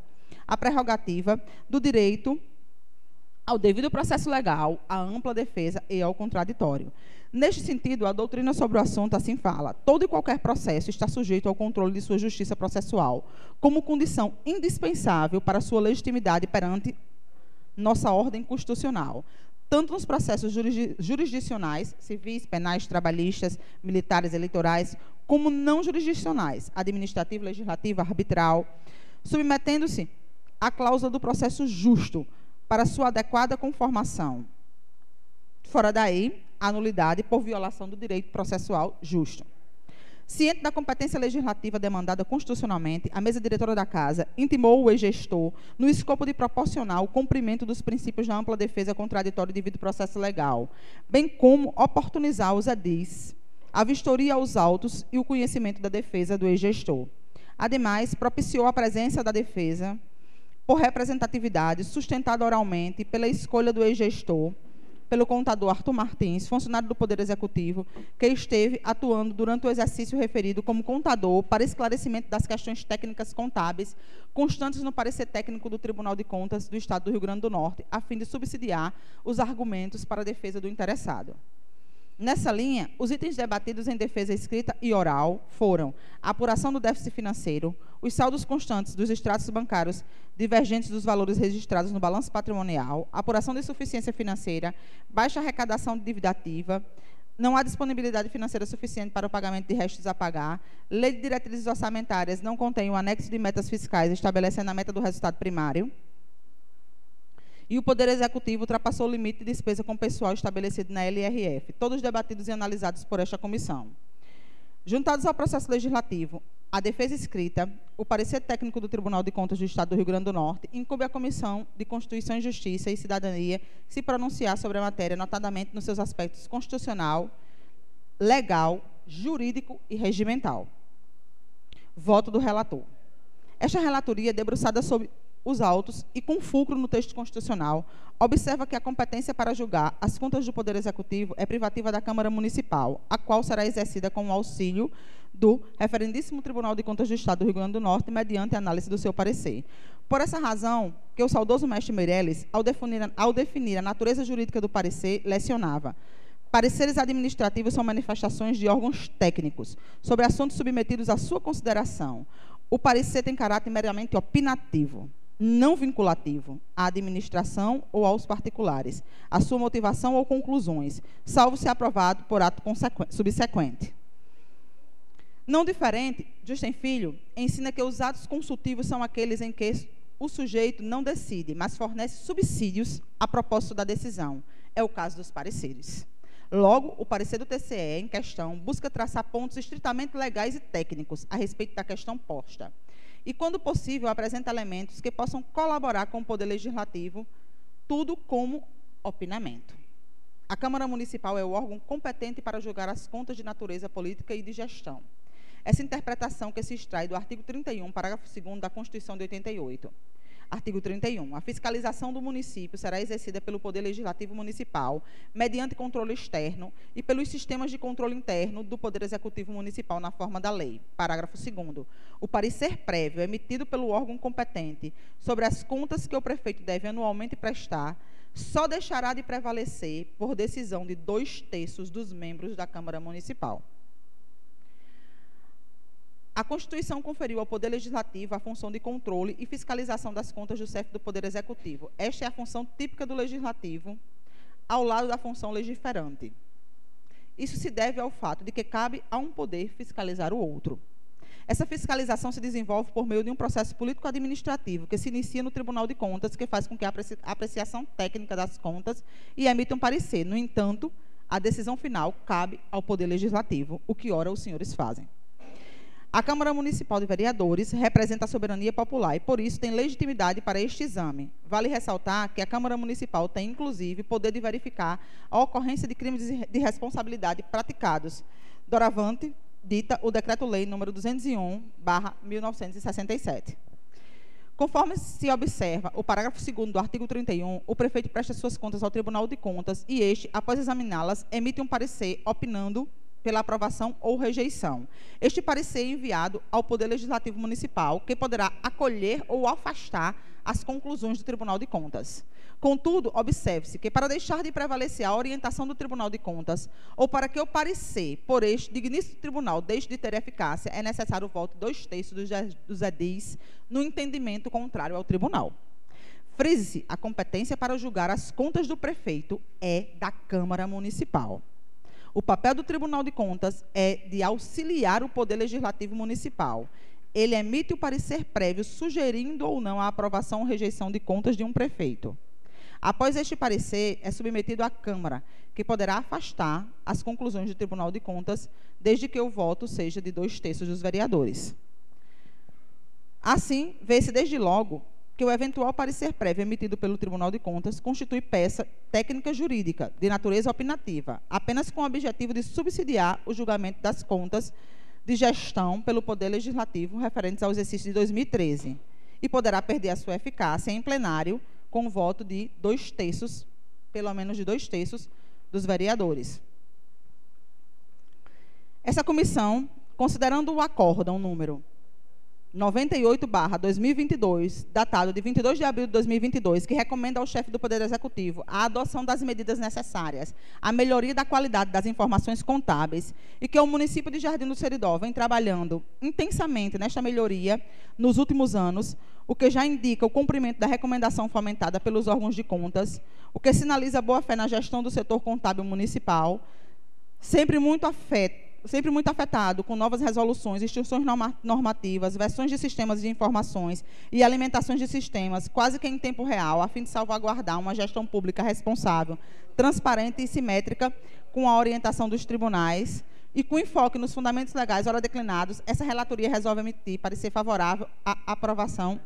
Speaker 6: a prerrogativa do direito ao devido processo legal, à ampla defesa e ao contraditório. Neste sentido, a doutrina sobre o assunto assim fala: todo e qualquer processo está sujeito ao controle de sua justiça processual, como condição indispensável para sua legitimidade perante nossa ordem constitucional, tanto nos processos jurisdicionais, civis, penais, trabalhistas, militares, eleitorais, como não jurisdicionais, administrativo, legislativo, arbitral, submetendo-se à cláusula do processo justo para sua adequada conformação. Fora daí, a nulidade por violação do direito processual justo. Ciente da competência legislativa demandada constitucionalmente, a mesa diretora da Casa intimou o ex-gestor no escopo de proporcionar o cumprimento dos princípios da ampla defesa contraditória devido processo legal, bem como oportunizar os edis a vistoria aos autos e o conhecimento da defesa do ex-gestor. Ademais, propiciou a presença da defesa por representatividade sustentada oralmente pela escolha do ex-gestor, pelo contador Arthur Martins, funcionário do Poder Executivo, que esteve atuando durante o exercício referido como contador para esclarecimento das questões técnicas contábeis constantes no parecer técnico do Tribunal de Contas do Estado do Rio Grande do Norte, a fim de subsidiar os argumentos para a defesa do interessado. Nessa linha, os itens debatidos em defesa escrita e oral foram a apuração do déficit financeiro, os saldos constantes dos extratos bancários divergentes dos valores registrados no balanço patrimonial, apuração de insuficiência financeira, baixa arrecadação de dívida ativa, não há disponibilidade financeira suficiente para o pagamento de restos a pagar. Lei de diretrizes orçamentárias não contém o anexo de metas fiscais estabelecendo a meta do resultado primário. E o Poder Executivo ultrapassou o limite de despesa com pessoal estabelecido na LRF, todos debatidos e analisados por esta comissão. Juntados ao processo legislativo, a defesa escrita, o parecer técnico do Tribunal de Contas do Estado do Rio Grande do Norte, incumbe à Comissão de Constituição e Justiça e Cidadania se pronunciar sobre a matéria, notadamente nos seus aspectos constitucional, legal, jurídico e regimental. Voto do relator. Esta relatoria, debruçada sobre os autos e com fulcro no texto constitucional, observa que a competência para julgar as contas do Poder Executivo é privativa da Câmara Municipal, a qual será exercida com o auxílio do Referendíssimo Tribunal de Contas do Estado do Rio Grande do Norte, mediante análise do seu parecer. Por essa razão, que o saudoso mestre Meirelles, ao definir, ao definir a natureza jurídica do parecer, lecionava Pareceres administrativos são manifestações de órgãos técnicos sobre assuntos submetidos à sua consideração. O parecer tem caráter meramente opinativo não vinculativo à administração ou aos particulares, a sua motivação ou conclusões, salvo se aprovado por ato subsequente. Não diferente, Justin Filho ensina que os atos consultivos são aqueles em que o sujeito não decide, mas fornece subsídios a propósito da decisão. É o caso dos pareceres. Logo, o parecer do TCE em questão busca traçar pontos estritamente legais e técnicos a respeito da questão posta e, quando possível, apresenta elementos que possam colaborar com o Poder Legislativo, tudo como opinamento. A Câmara Municipal é o órgão competente para julgar as contas de natureza política e de gestão. Essa interpretação que se extrai do artigo 31, parágrafo 2 da Constituição de 88. Artigo 31. A fiscalização do município será exercida pelo Poder Legislativo Municipal, mediante controle externo e pelos sistemas de controle interno do Poder Executivo Municipal na forma da lei. Parágrafo 2. O parecer prévio emitido pelo órgão competente sobre as contas que o prefeito deve anualmente prestar só deixará de prevalecer por decisão de dois terços dos membros da Câmara Municipal. A Constituição conferiu ao Poder Legislativo a função de controle e fiscalização das contas do chefe do Poder Executivo. Esta é a função típica do Legislativo, ao lado da função legiferante. Isso se deve ao fato de que cabe a um poder fiscalizar o outro. Essa fiscalização se desenvolve por meio de um processo político-administrativo que se inicia no Tribunal de Contas, que faz com que a apreciação técnica das contas e emita um parecer. No entanto, a decisão final cabe ao Poder Legislativo, o que ora os senhores fazem. A Câmara Municipal de Vereadores representa a soberania popular e, por isso, tem legitimidade para este exame. Vale ressaltar que a Câmara Municipal tem, inclusive, poder de verificar a ocorrência de crimes de responsabilidade praticados. Doravante, dita o Decreto-Lei número 201, 1967. Conforme se observa o parágrafo 2 do artigo 31, o prefeito presta suas contas ao Tribunal de Contas e este, após examiná-las, emite um parecer opinando pela aprovação ou rejeição. Este parecer é enviado ao Poder Legislativo Municipal, que poderá acolher ou afastar as conclusões do Tribunal de Contas. Contudo, observe-se que para deixar de prevalecer a orientação do Tribunal de Contas, ou para que o parecer por este digníssimo tribunal deixe de ter eficácia, é necessário o voto dois terços dos edis no entendimento contrário ao tribunal. Frise-se, a competência para julgar as contas do prefeito é da Câmara Municipal. O papel do Tribunal de Contas é de auxiliar o Poder Legislativo Municipal. Ele emite o parecer prévio sugerindo ou não a aprovação ou rejeição de contas de um prefeito. Após este parecer, é submetido à Câmara, que poderá afastar as conclusões do Tribunal de Contas, desde que o voto seja de dois terços dos vereadores. Assim, vê-se desde logo que o eventual parecer prévio emitido pelo Tribunal de Contas constitui peça técnica jurídica de natureza opinativa, apenas com o objetivo de subsidiar o julgamento das contas de gestão pelo Poder Legislativo referentes ao exercício de 2013 e poderá perder a sua eficácia em plenário com o voto de dois terços, pelo menos de dois terços, dos vereadores. Essa comissão, considerando o acórdão número 98/2022, datado de 22 de abril de 2022, que recomenda ao chefe do Poder Executivo a adoção das medidas necessárias à melhoria da qualidade das informações contábeis e que o município de Jardim do Seridó vem trabalhando intensamente nesta melhoria nos últimos anos, o que já indica o cumprimento da recomendação fomentada pelos órgãos de contas, o que sinaliza boa fé na gestão do setor contábil municipal, sempre muito afeto sempre muito afetado com novas resoluções, instruções normativas, versões de sistemas de informações e alimentações de sistemas, quase que em tempo real, a fim de salvaguardar uma gestão pública responsável, transparente e simétrica, com a orientação dos tribunais e com enfoque nos fundamentos legais ora declinados, essa relatoria resolve emitir parecer favorável à aprovação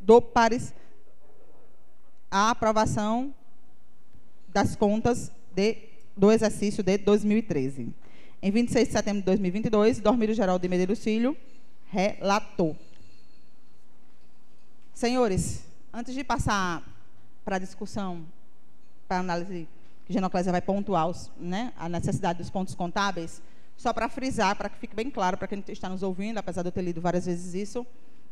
Speaker 6: do pares à aprovação das contas de, do exercício de 2013. Em 26 de setembro de 2022, Dormírio Geraldo de Medeiros Filho relatou. Senhores, antes de passar para a discussão, para a análise que Genoclésia vai pontuar os, né, a necessidade dos pontos contábeis, só para frisar, para que fique bem claro para quem está nos ouvindo, apesar de eu ter lido várias vezes isso,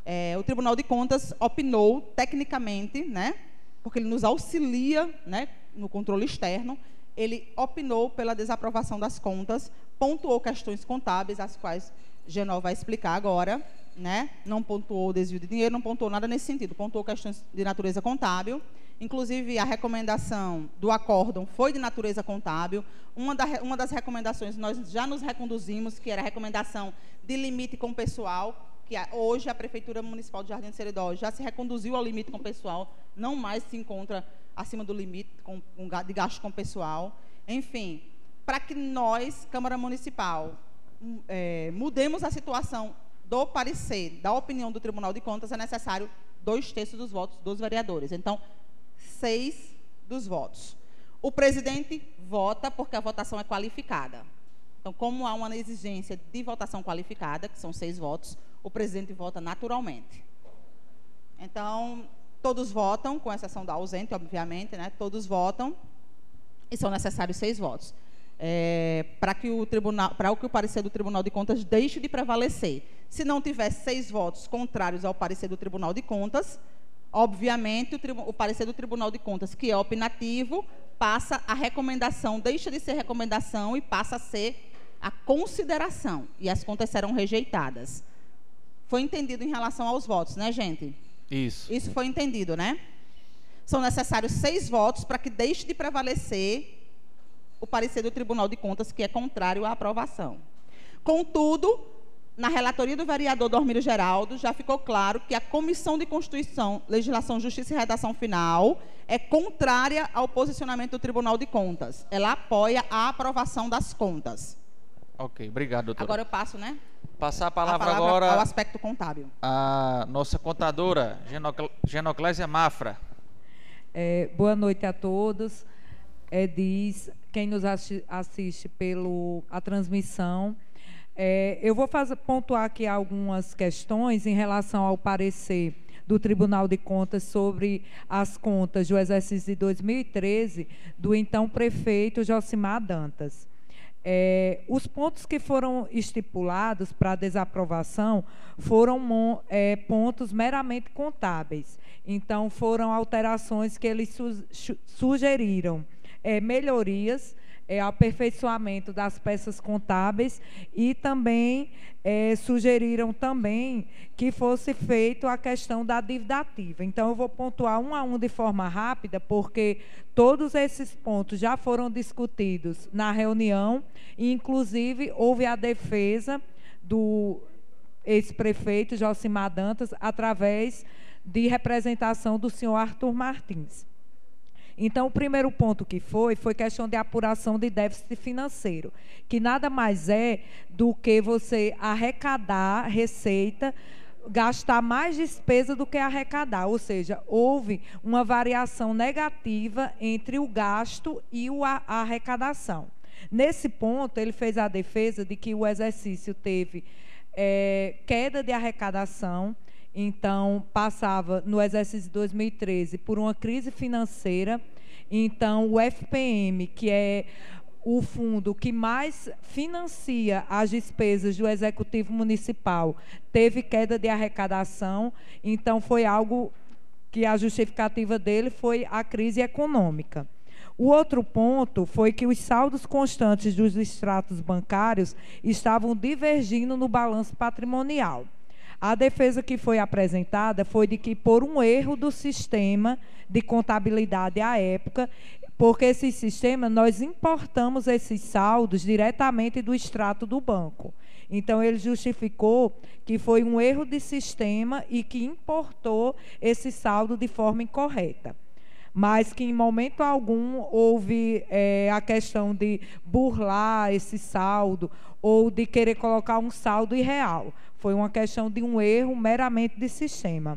Speaker 6: é, o Tribunal de Contas opinou tecnicamente, né, porque ele nos auxilia né, no controle externo, ele opinou pela desaprovação das contas, pontuou questões contábeis, as quais Genol vai explicar agora, né? não pontuou desvio de dinheiro, não pontuou nada nesse sentido, pontuou questões de natureza contábil, inclusive a recomendação do acórdão foi de natureza contábil, uma, da, uma das recomendações nós já nos reconduzimos, que era a recomendação de limite com pessoal, que hoje a Prefeitura Municipal de Jardim de Seridó já se reconduziu ao limite com pessoal, não mais se encontra acima do limite com, com, de gasto com pessoal. Enfim, para que nós, Câmara Municipal, hum, é, mudemos a situação do parecer, da opinião do Tribunal de Contas, é necessário dois terços dos votos dos vereadores. Então, seis dos votos. O presidente vota porque a votação é qualificada. Então, como há uma exigência de votação qualificada, que são seis votos, o presidente vota naturalmente. Então, Todos votam, com exceção da ausente, obviamente, né? Todos votam e são necessários seis votos. É, para que o tribunal, para que o parecer do Tribunal de Contas deixe de prevalecer. Se não tiver seis votos contrários ao parecer do Tribunal de Contas, obviamente o, o parecer do Tribunal de Contas, que é opinativo, passa a recomendação, deixa de ser recomendação e passa a ser a consideração. E as contas serão rejeitadas. Foi entendido em relação aos votos, né, gente?
Speaker 1: Isso.
Speaker 6: Isso foi entendido, né? São necessários seis votos para que deixe de prevalecer o parecer do Tribunal de Contas, que é contrário à aprovação. Contudo, na relatoria do vereador Dormírio Geraldo, já ficou claro que a Comissão de Constituição, Legislação, Justiça e Redação Final é contrária ao posicionamento do Tribunal de Contas. Ela apoia a aprovação das contas.
Speaker 1: Ok, obrigado, doutor.
Speaker 6: Agora eu passo, né?
Speaker 1: Passar a palavra, a palavra agora
Speaker 6: ao aspecto contábil.
Speaker 1: A nossa contadora, Genoclésia Mafra.
Speaker 9: É, boa noite a todos. É, diz quem nos assiste pelo a transmissão. É, eu vou fazer, pontuar aqui algumas questões em relação ao parecer do Tribunal de Contas sobre as contas do exercício de 2013 do então prefeito Josimar Dantas. É, os pontos que foram estipulados para desaprovação foram é, pontos meramente contábeis. Então, foram alterações que eles su sugeriram, é, melhorias é, aperfeiçoamento das peças contábeis e também é, sugeriram também que fosse feito a questão da dívida ativa. Então, eu vou pontuar um a um de forma rápida, porque todos esses pontos já foram discutidos na reunião, e, inclusive, houve a defesa do ex-prefeito Josimar Dantas, através de representação do senhor Arthur Martins. Então, o primeiro ponto que foi, foi questão de apuração de déficit financeiro, que nada mais é do que você arrecadar receita, gastar mais despesa do que arrecadar, ou seja, houve uma variação negativa entre o gasto e a arrecadação. Nesse ponto, ele fez a defesa de que o exercício teve é, queda de arrecadação, então passava no exercício de 2013 por uma crise financeira. Então, o FPM, que é o fundo que mais financia as despesas do executivo municipal, teve queda de arrecadação. Então, foi algo que a justificativa dele foi a crise econômica. O outro ponto foi que os saldos constantes dos extratos bancários estavam divergindo no balanço patrimonial. A defesa que foi apresentada foi de que, por um erro do sistema de contabilidade à época, porque esse sistema, nós importamos esses saldos diretamente do extrato do banco. Então, ele justificou que foi um erro de sistema e que importou esse saldo de forma incorreta. Mas que em momento algum houve é, a questão de burlar esse saldo ou de querer colocar um saldo irreal. Foi uma questão de um erro meramente de sistema.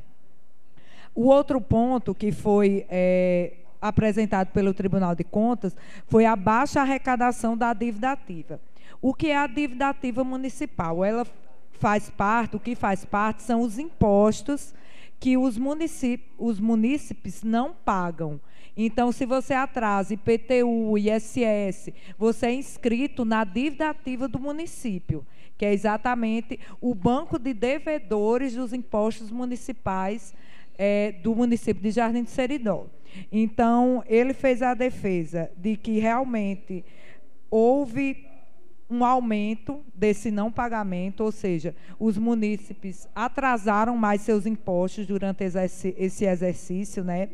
Speaker 9: O outro ponto que foi é, apresentado pelo Tribunal de Contas foi a baixa arrecadação da dívida ativa. O que é a dívida ativa municipal? Ela faz parte, o que faz parte são os impostos que os, os munícipes não pagam. Então, se você atrasa IPTU, ISS, você é inscrito na dívida ativa do município, que é exatamente o banco de devedores dos impostos municipais é, do município de Jardim do Seridó. Então, ele fez a defesa de que realmente houve um aumento desse não pagamento, ou seja, os munícipes atrasaram mais seus impostos durante esse exercício, né?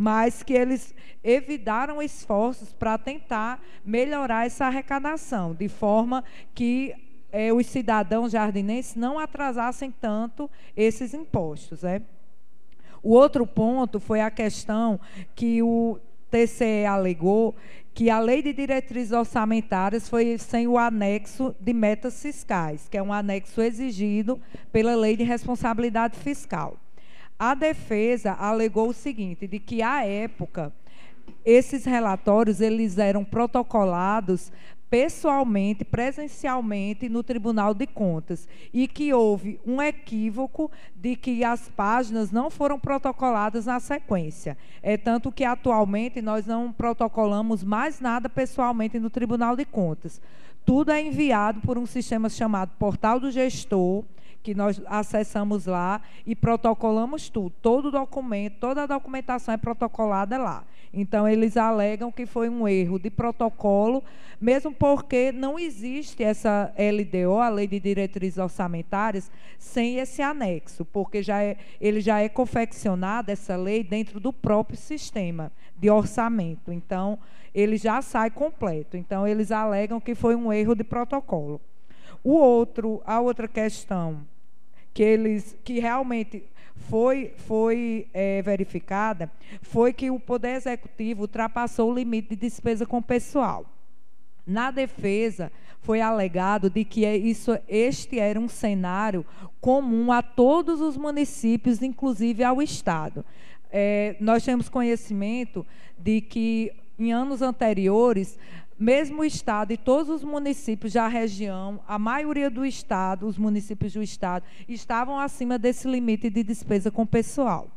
Speaker 9: Mas que eles evitaram esforços para tentar melhorar essa arrecadação, de forma que é, os cidadãos jardinenses não atrasassem tanto esses impostos. Né? O outro ponto foi a questão que o TCE alegou que a lei de diretrizes orçamentárias foi sem o anexo de metas fiscais, que é um anexo exigido pela lei de responsabilidade fiscal. A defesa alegou o seguinte, de que à época esses relatórios eles eram protocolados pessoalmente, presencialmente no Tribunal de Contas e que houve um equívoco de que as páginas não foram protocoladas na sequência. É tanto que atualmente nós não protocolamos mais nada pessoalmente no Tribunal de Contas. Tudo é enviado por um sistema chamado Portal do Gestor, que nós acessamos lá e protocolamos tudo. Todo documento, toda a documentação é protocolada lá. Então, eles alegam que foi um erro de protocolo, mesmo porque não existe essa LDO, a Lei de Diretrizes Orçamentárias, sem esse anexo, porque já é, ele já é confeccionado, essa lei, dentro do próprio sistema de orçamento. Então, ele já sai completo. Então, eles alegam que foi um erro de protocolo. O outro, a outra questão que eles que realmente foi, foi é, verificada foi que o Poder Executivo ultrapassou o limite de despesa com pessoal. Na defesa, foi alegado de que é isso, este era um cenário comum a todos os municípios, inclusive ao Estado. É, nós temos conhecimento de que, em anos anteriores, mesmo o Estado e todos os municípios da região, a maioria do Estado, os municípios do Estado, estavam acima desse limite de despesa com pessoal.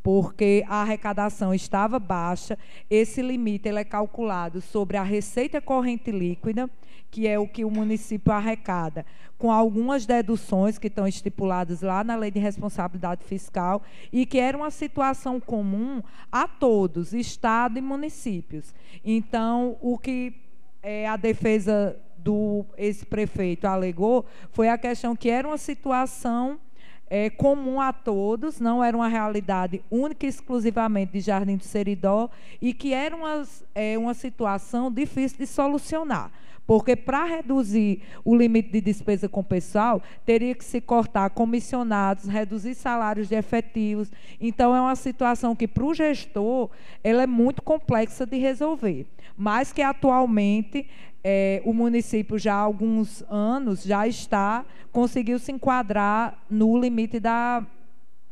Speaker 9: Porque a arrecadação estava baixa, esse limite ele é calculado sobre a receita corrente líquida, que é o que o município arrecada, com algumas deduções que estão estipuladas lá na Lei de Responsabilidade Fiscal, e que era uma situação comum a todos, Estado e municípios. Então, o que é, a defesa do ex-prefeito alegou foi a questão que era uma situação é, comum a todos, não era uma realidade única e exclusivamente de Jardim do Seridó, e que era uma, é, uma situação difícil de solucionar. Porque para reduzir o limite de despesa com pessoal, teria que se cortar comissionados, reduzir salários de efetivos. Então, é uma situação que, para o gestor, ela é muito complexa de resolver mas que atualmente é, o município já há alguns anos já está, conseguiu se enquadrar no limite da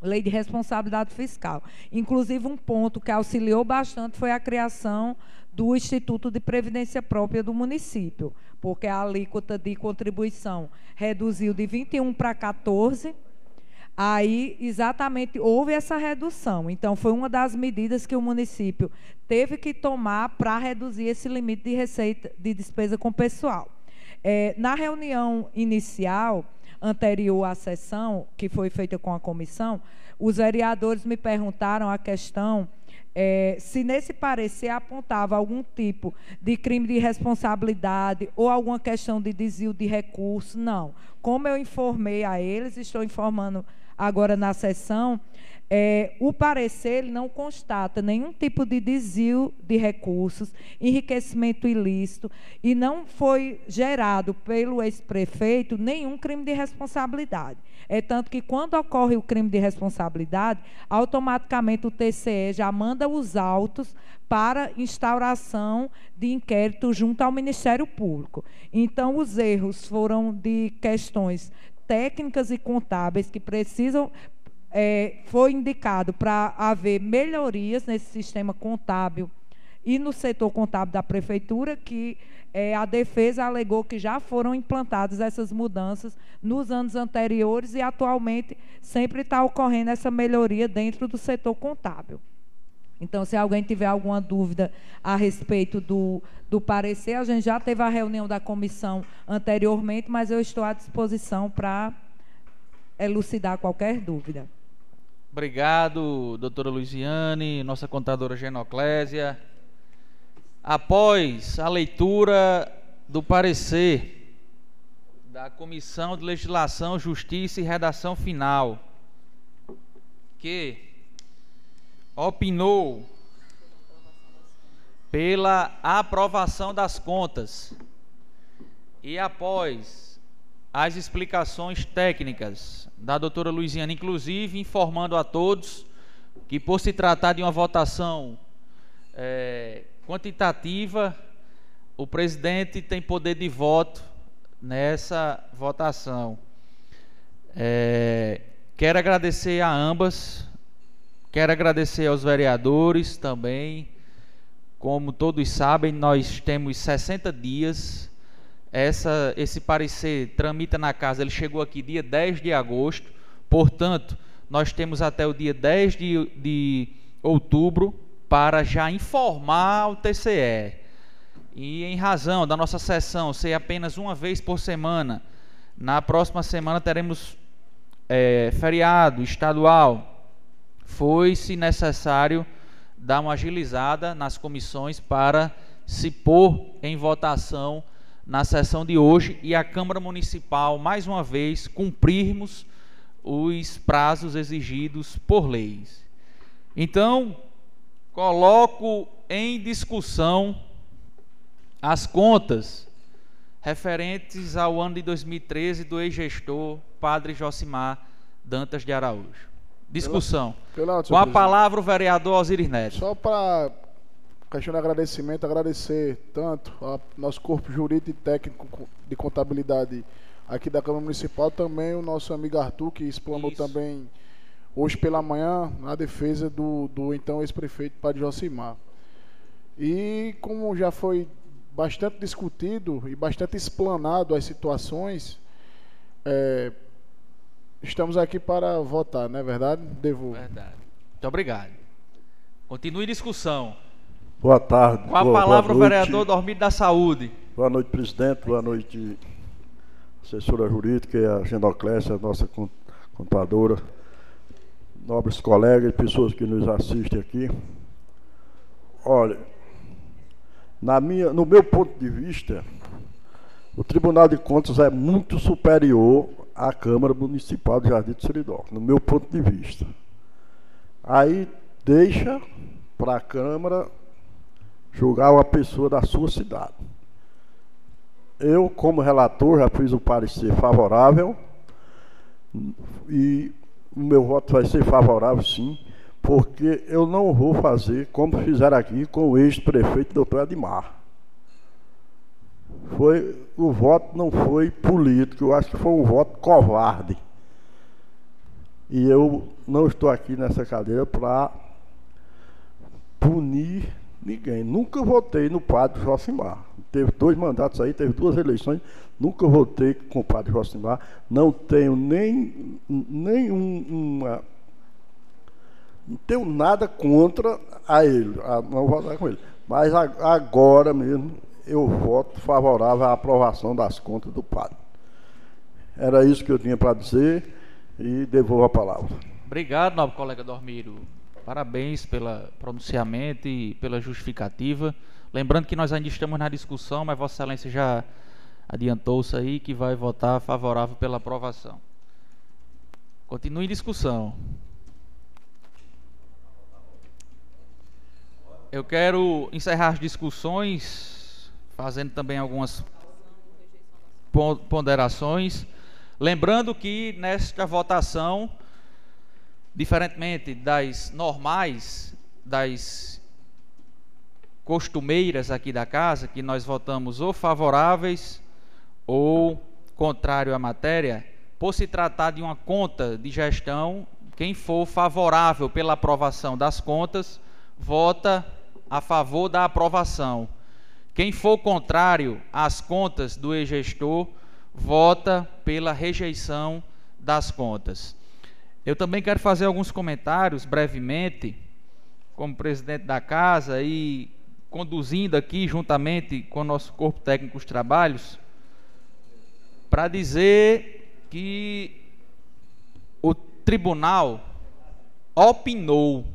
Speaker 9: lei de responsabilidade fiscal. Inclusive, um ponto que auxiliou bastante foi a criação do Instituto de Previdência Própria do município, porque a alíquota de contribuição reduziu de 21 para 14 Aí, exatamente, houve essa redução. Então, foi uma das medidas que o município teve que tomar para reduzir esse limite de receita de despesa com pessoal. É, na reunião inicial, anterior à sessão, que foi feita com a comissão, os vereadores me perguntaram a questão é, se nesse parecer apontava algum tipo de crime de responsabilidade ou alguma questão de desvio de recurso, não. Como eu informei a eles, estou informando agora na sessão, é, o parecer não constata nenhum tipo de desvio de recursos, enriquecimento ilícito, e não foi gerado pelo ex-prefeito nenhum crime de responsabilidade. É tanto que, quando ocorre o crime de responsabilidade, automaticamente o TCE já manda os autos para instauração de inquérito junto ao Ministério Público. Então, os erros foram de questões técnicas e contábeis que precisam é, foi indicado para haver melhorias nesse sistema contábil e no setor contábil da prefeitura, que é, a defesa alegou que já foram implantadas essas mudanças nos anos anteriores e atualmente sempre está ocorrendo essa melhoria dentro do setor contábil. Então, se alguém tiver alguma dúvida a respeito do, do parecer, a gente já teve a reunião da comissão anteriormente, mas eu estou à disposição para elucidar qualquer dúvida.
Speaker 1: Obrigado, doutora Luiziane, nossa contadora Genoclésia. Após a leitura do parecer da Comissão de Legislação, Justiça e Redação Final, que opinou pela aprovação das contas e após as explicações técnicas da doutora Luiziana, inclusive informando a todos que, por se tratar de uma votação é, quantitativa, o presidente tem poder de voto nessa votação. É, quero agradecer a ambas, quero agradecer aos vereadores também. Como todos sabem, nós temos 60 dias essa, esse parecer tramita na casa, ele chegou aqui dia 10 de agosto, portanto, nós temos até o dia 10 de, de outubro para já informar o TCE. E em razão da nossa sessão ser apenas uma vez por semana, na próxima semana teremos é, feriado estadual. Foi-se necessário dar uma agilizada nas comissões para se pôr em votação na sessão de hoje e a Câmara Municipal, mais uma vez, cumprirmos os prazos exigidos por leis. Então, coloco em discussão as contas referentes ao ano de 2013 do ex-gestor Padre Josimar Dantas de Araújo. Discussão. Pela, pela Com a palavra o vereador Osiris Neto.
Speaker 5: Só para questão de agradecimento, agradecer tanto ao nosso corpo jurídico e técnico de contabilidade aqui da Câmara Municipal, também o nosso amigo Arthur, que explanou Isso. também hoje pela manhã na defesa do, do então ex-prefeito Padre Josimar. E como já foi bastante discutido e bastante explanado as situações, é, estamos aqui para votar, não é verdade? Devolvo.
Speaker 1: Verdade. Muito obrigado. Continue discussão.
Speaker 7: Boa tarde.
Speaker 1: Com a
Speaker 7: boa,
Speaker 1: palavra boa o vereador Dormido da Saúde.
Speaker 7: Boa noite, presidente. Boa noite, assessora jurídica e a Genoclésia, a nossa contadora, nobres colegas e pessoas que nos assistem aqui. Olha, na minha, no meu ponto de vista, o Tribunal de Contas é muito superior à Câmara Municipal de Jardim do Seridó, no meu ponto de vista. Aí deixa para a Câmara julgar uma pessoa da sua cidade. Eu, como relator, já fiz o parecer favorável e o meu voto vai ser favorável sim, porque eu não vou fazer como fizeram aqui com o ex-prefeito doutor Edmar. Foi, o voto não foi político, eu acho que foi um voto covarde. E eu não estou aqui nessa cadeira para punir Ninguém. Nunca votei no padre Josimar. Teve dois mandatos aí, teve duas eleições. Nunca votei com o padre Josimar. Não tenho nem, nem um, uma. Não tenho nada contra a ele, a não votar com ele. Mas agora mesmo eu voto favorável à aprovação das contas do padre. Era isso que eu tinha para dizer e devolvo a palavra.
Speaker 1: Obrigado, nobre colega Dormiro. Parabéns pelo pronunciamento e pela justificativa. Lembrando que nós ainda estamos na discussão, mas Vossa Excelência já adiantou-se aí que vai votar favorável pela aprovação. Continue em discussão. Eu quero encerrar as discussões, fazendo também algumas ponderações. Lembrando que nesta votação, diferentemente das normais, das costumeiras aqui da casa, que nós votamos ou favoráveis ou contrário à matéria, por se tratar de uma conta de gestão, quem for favorável pela aprovação das contas, vota a favor da aprovação. Quem for contrário às contas do ex-gestor, vota pela rejeição das contas. Eu também quero fazer alguns comentários brevemente, como presidente da casa e conduzindo aqui juntamente com o nosso corpo técnico os trabalhos, para dizer que o tribunal opinou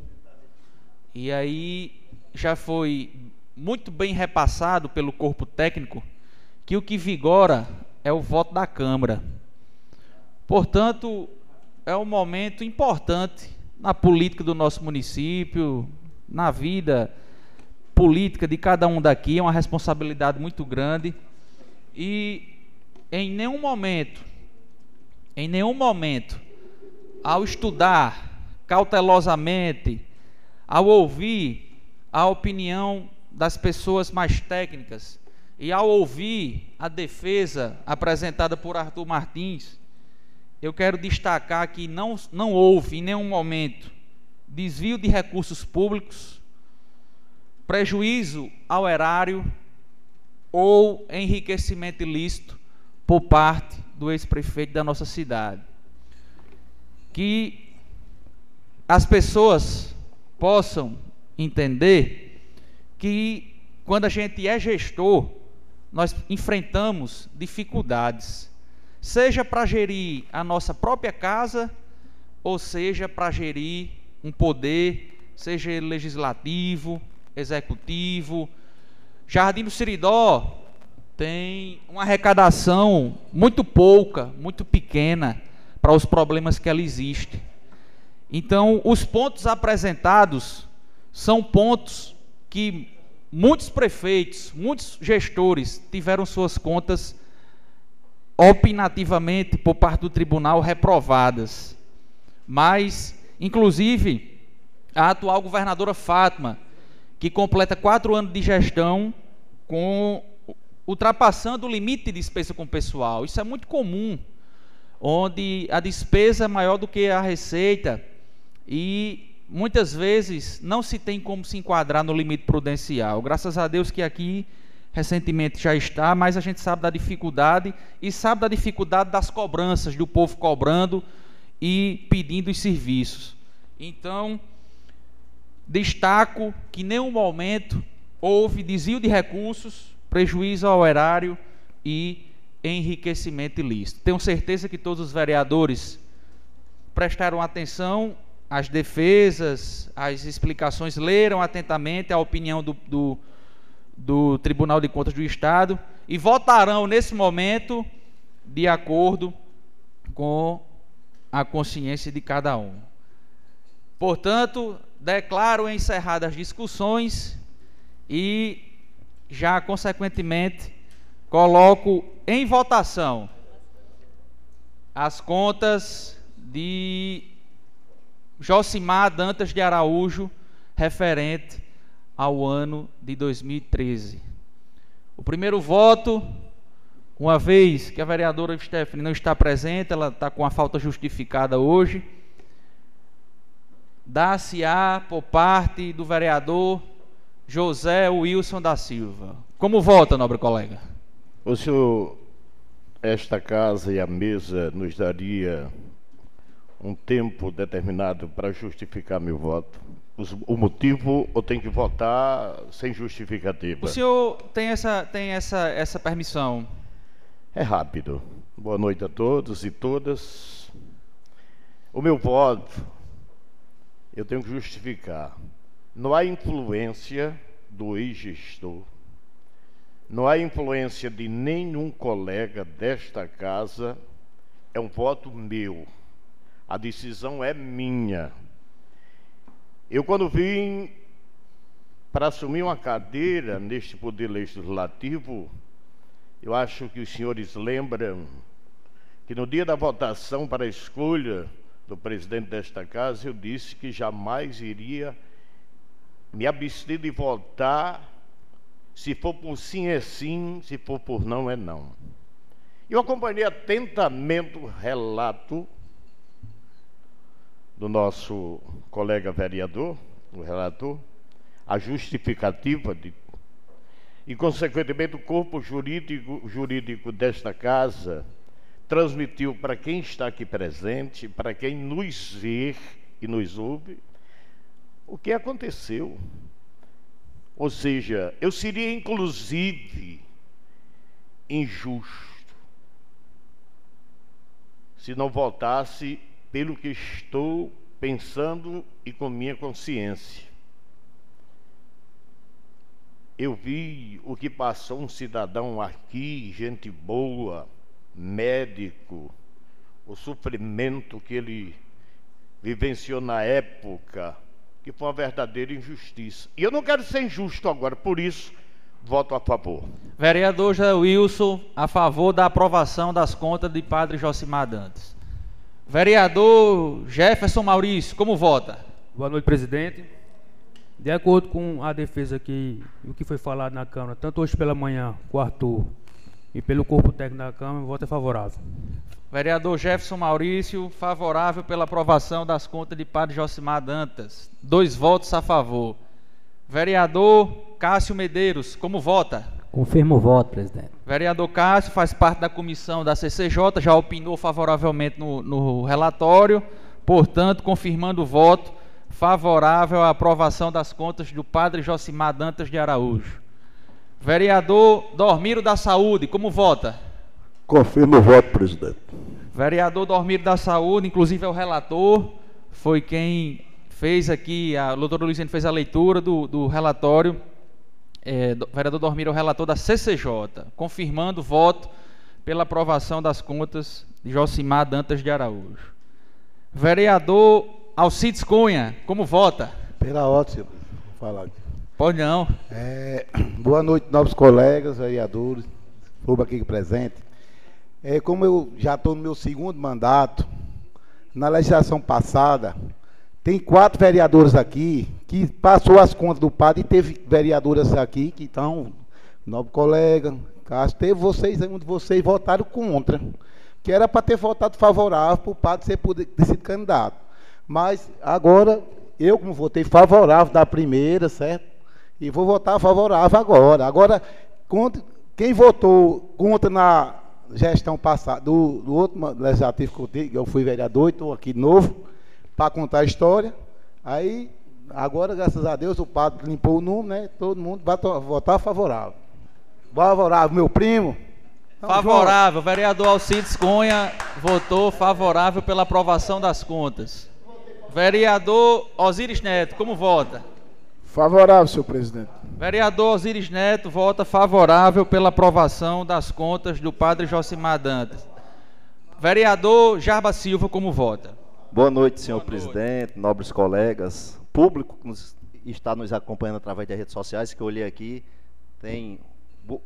Speaker 1: e aí já foi muito bem repassado pelo corpo técnico que o que vigora é o voto da Câmara. Portanto, é um momento importante na política do nosso município, na vida política de cada um daqui, é uma responsabilidade muito grande. E em nenhum momento, em nenhum momento, ao estudar cautelosamente, ao ouvir a opinião das pessoas mais técnicas e ao ouvir a defesa apresentada por Arthur Martins, eu quero destacar que não, não houve em nenhum momento desvio de recursos públicos, prejuízo ao erário ou enriquecimento ilícito por parte do ex-prefeito da nossa cidade. Que as pessoas possam entender que quando a gente é gestor, nós enfrentamos dificuldades, seja para gerir a nossa própria casa, ou seja para gerir um poder, seja legislativo, executivo. Jardim do Siridó tem uma arrecadação muito pouca, muito pequena para os problemas que ela existe. Então, os pontos apresentados são pontos que muitos prefeitos, muitos gestores tiveram suas contas opinativamente por parte do tribunal reprovadas. Mas, inclusive, a atual governadora Fátima, que completa quatro anos de gestão com ultrapassando o limite de despesa com o pessoal. Isso é muito comum, onde a despesa é maior do que a receita e muitas vezes não se tem como se enquadrar no limite prudencial. Graças a Deus que aqui recentemente já está, mas a gente sabe da dificuldade e sabe da dificuldade das cobranças, do povo cobrando e pedindo os serviços. Então, destaco que em nenhum momento houve desvio de recursos, prejuízo ao erário e enriquecimento ilícito. Tenho certeza que todos os vereadores prestaram atenção as defesas, as explicações, leram atentamente a opinião do, do, do Tribunal de Contas do Estado e votarão nesse momento de acordo com a consciência de cada um. Portanto, declaro encerradas as discussões e já consequentemente coloco em votação as contas de Josimar Dantas de Araújo, referente ao ano de 2013. O primeiro voto, uma vez que a vereadora Stephanie não está presente, ela está com a falta justificada hoje, dá-se-á por parte do vereador José Wilson da Silva. Como vota, nobre colega?
Speaker 3: O senhor, esta casa e a mesa nos daria um tempo determinado para justificar meu voto? O motivo ou tem que votar sem justificativa?
Speaker 1: O senhor tem essa, tem essa, essa permissão?
Speaker 3: É rápido. Boa noite a todos e todas. O meu voto, eu tenho que justificar. Não há influência do ex-gestor, não há influência de nenhum colega desta casa, é um voto meu A decisão é minha. Eu, quando vim para assumir uma cadeira neste Poder Legislativo, eu acho que os senhores lembram que no dia da votação para a escolha do presidente desta casa, eu disse que jamais iria me abster de votar. Se for por sim, é sim, se for por não, é não. Eu acompanhei atentamente o relato do nosso colega vereador, o relator, a justificativa de, e, consequentemente, o corpo jurídico, jurídico desta casa transmitiu para quem está aqui presente, para quem nos vê e nos ouve, o que aconteceu. Ou seja, eu seria inclusive injusto se não votasse pelo que estou pensando e com minha consciência. Eu vi o que passou um cidadão aqui, gente boa, médico, o sofrimento que ele vivenciou na época, que foi uma verdadeira injustiça. E eu não quero ser injusto agora, por isso voto a favor.
Speaker 1: Vereador José Wilson, a favor da aprovação das contas de Padre Josimar Dantas. Vereador Jefferson Maurício, como vota?
Speaker 8: Boa noite, presidente. De acordo com a defesa aqui, o que foi falado na Câmara, tanto hoje pela manhã com o Arthur e pelo corpo técnico da Câmara, o voto é favorável.
Speaker 1: Vereador Jefferson Maurício, favorável pela aprovação das contas de Padre Josimar Dantas. Dois votos a favor. Vereador Cássio Medeiros, como vota?
Speaker 8: Confirmo o voto, presidente.
Speaker 1: Vereador Cássio faz parte da comissão da CCJ, já opinou favoravelmente no, no relatório, portanto, confirmando o voto favorável à aprovação das contas do padre Josimar Dantas de Araújo. Vereador Dormiro da Saúde, como vota?
Speaker 7: Confirmo o voto, presidente.
Speaker 1: Vereador Dormiro da Saúde, inclusive é o relator, foi quem fez aqui, a doutora Luiziane fez a leitura do, do relatório é, do, vereador Dormir é o relator da CCJ, confirmando o voto pela aprovação das contas de Josimar Dantas de Araújo. Vereador Alcides Cunha, como vota?
Speaker 10: Pela ótima, vou falar.
Speaker 1: Pode não.
Speaker 10: É, boa noite, novos colegas, vereadores, povo aqui presente. É, como eu já estou no meu segundo mandato, na legislação passada, tem quatro vereadores aqui que passou as contas do padre e teve vereadoras aqui que estão, novo colega, Castro, teve vocês, um de vocês votaram contra. Que era para ter votado favorável para o padre ser poder ter sido candidato. Mas agora, eu como votei favorável da primeira, certo? E vou votar favorável agora. Agora, contra, quem votou contra na gestão passada, do, do outro legislativo que eu fui vereador, estou aqui de novo para contar a história. Aí, agora, graças a Deus, o padre limpou o número, né? Todo mundo vai votar favorável. Favorável, meu primo.
Speaker 1: Então, favorável. João. Vereador Alcides Cunha votou favorável pela aprovação das contas. Vereador Osiris Neto, como vota?
Speaker 5: Favorável, senhor presidente.
Speaker 1: Vereador Osiris Neto vota favorável pela aprovação das contas do padre Josimar Dantas. Vereador Jarba Silva, como vota?
Speaker 4: Boa noite, senhor Boa presidente, noite. nobres colegas, público que nos, está nos acompanhando através das redes sociais, que eu olhei aqui, tem bo,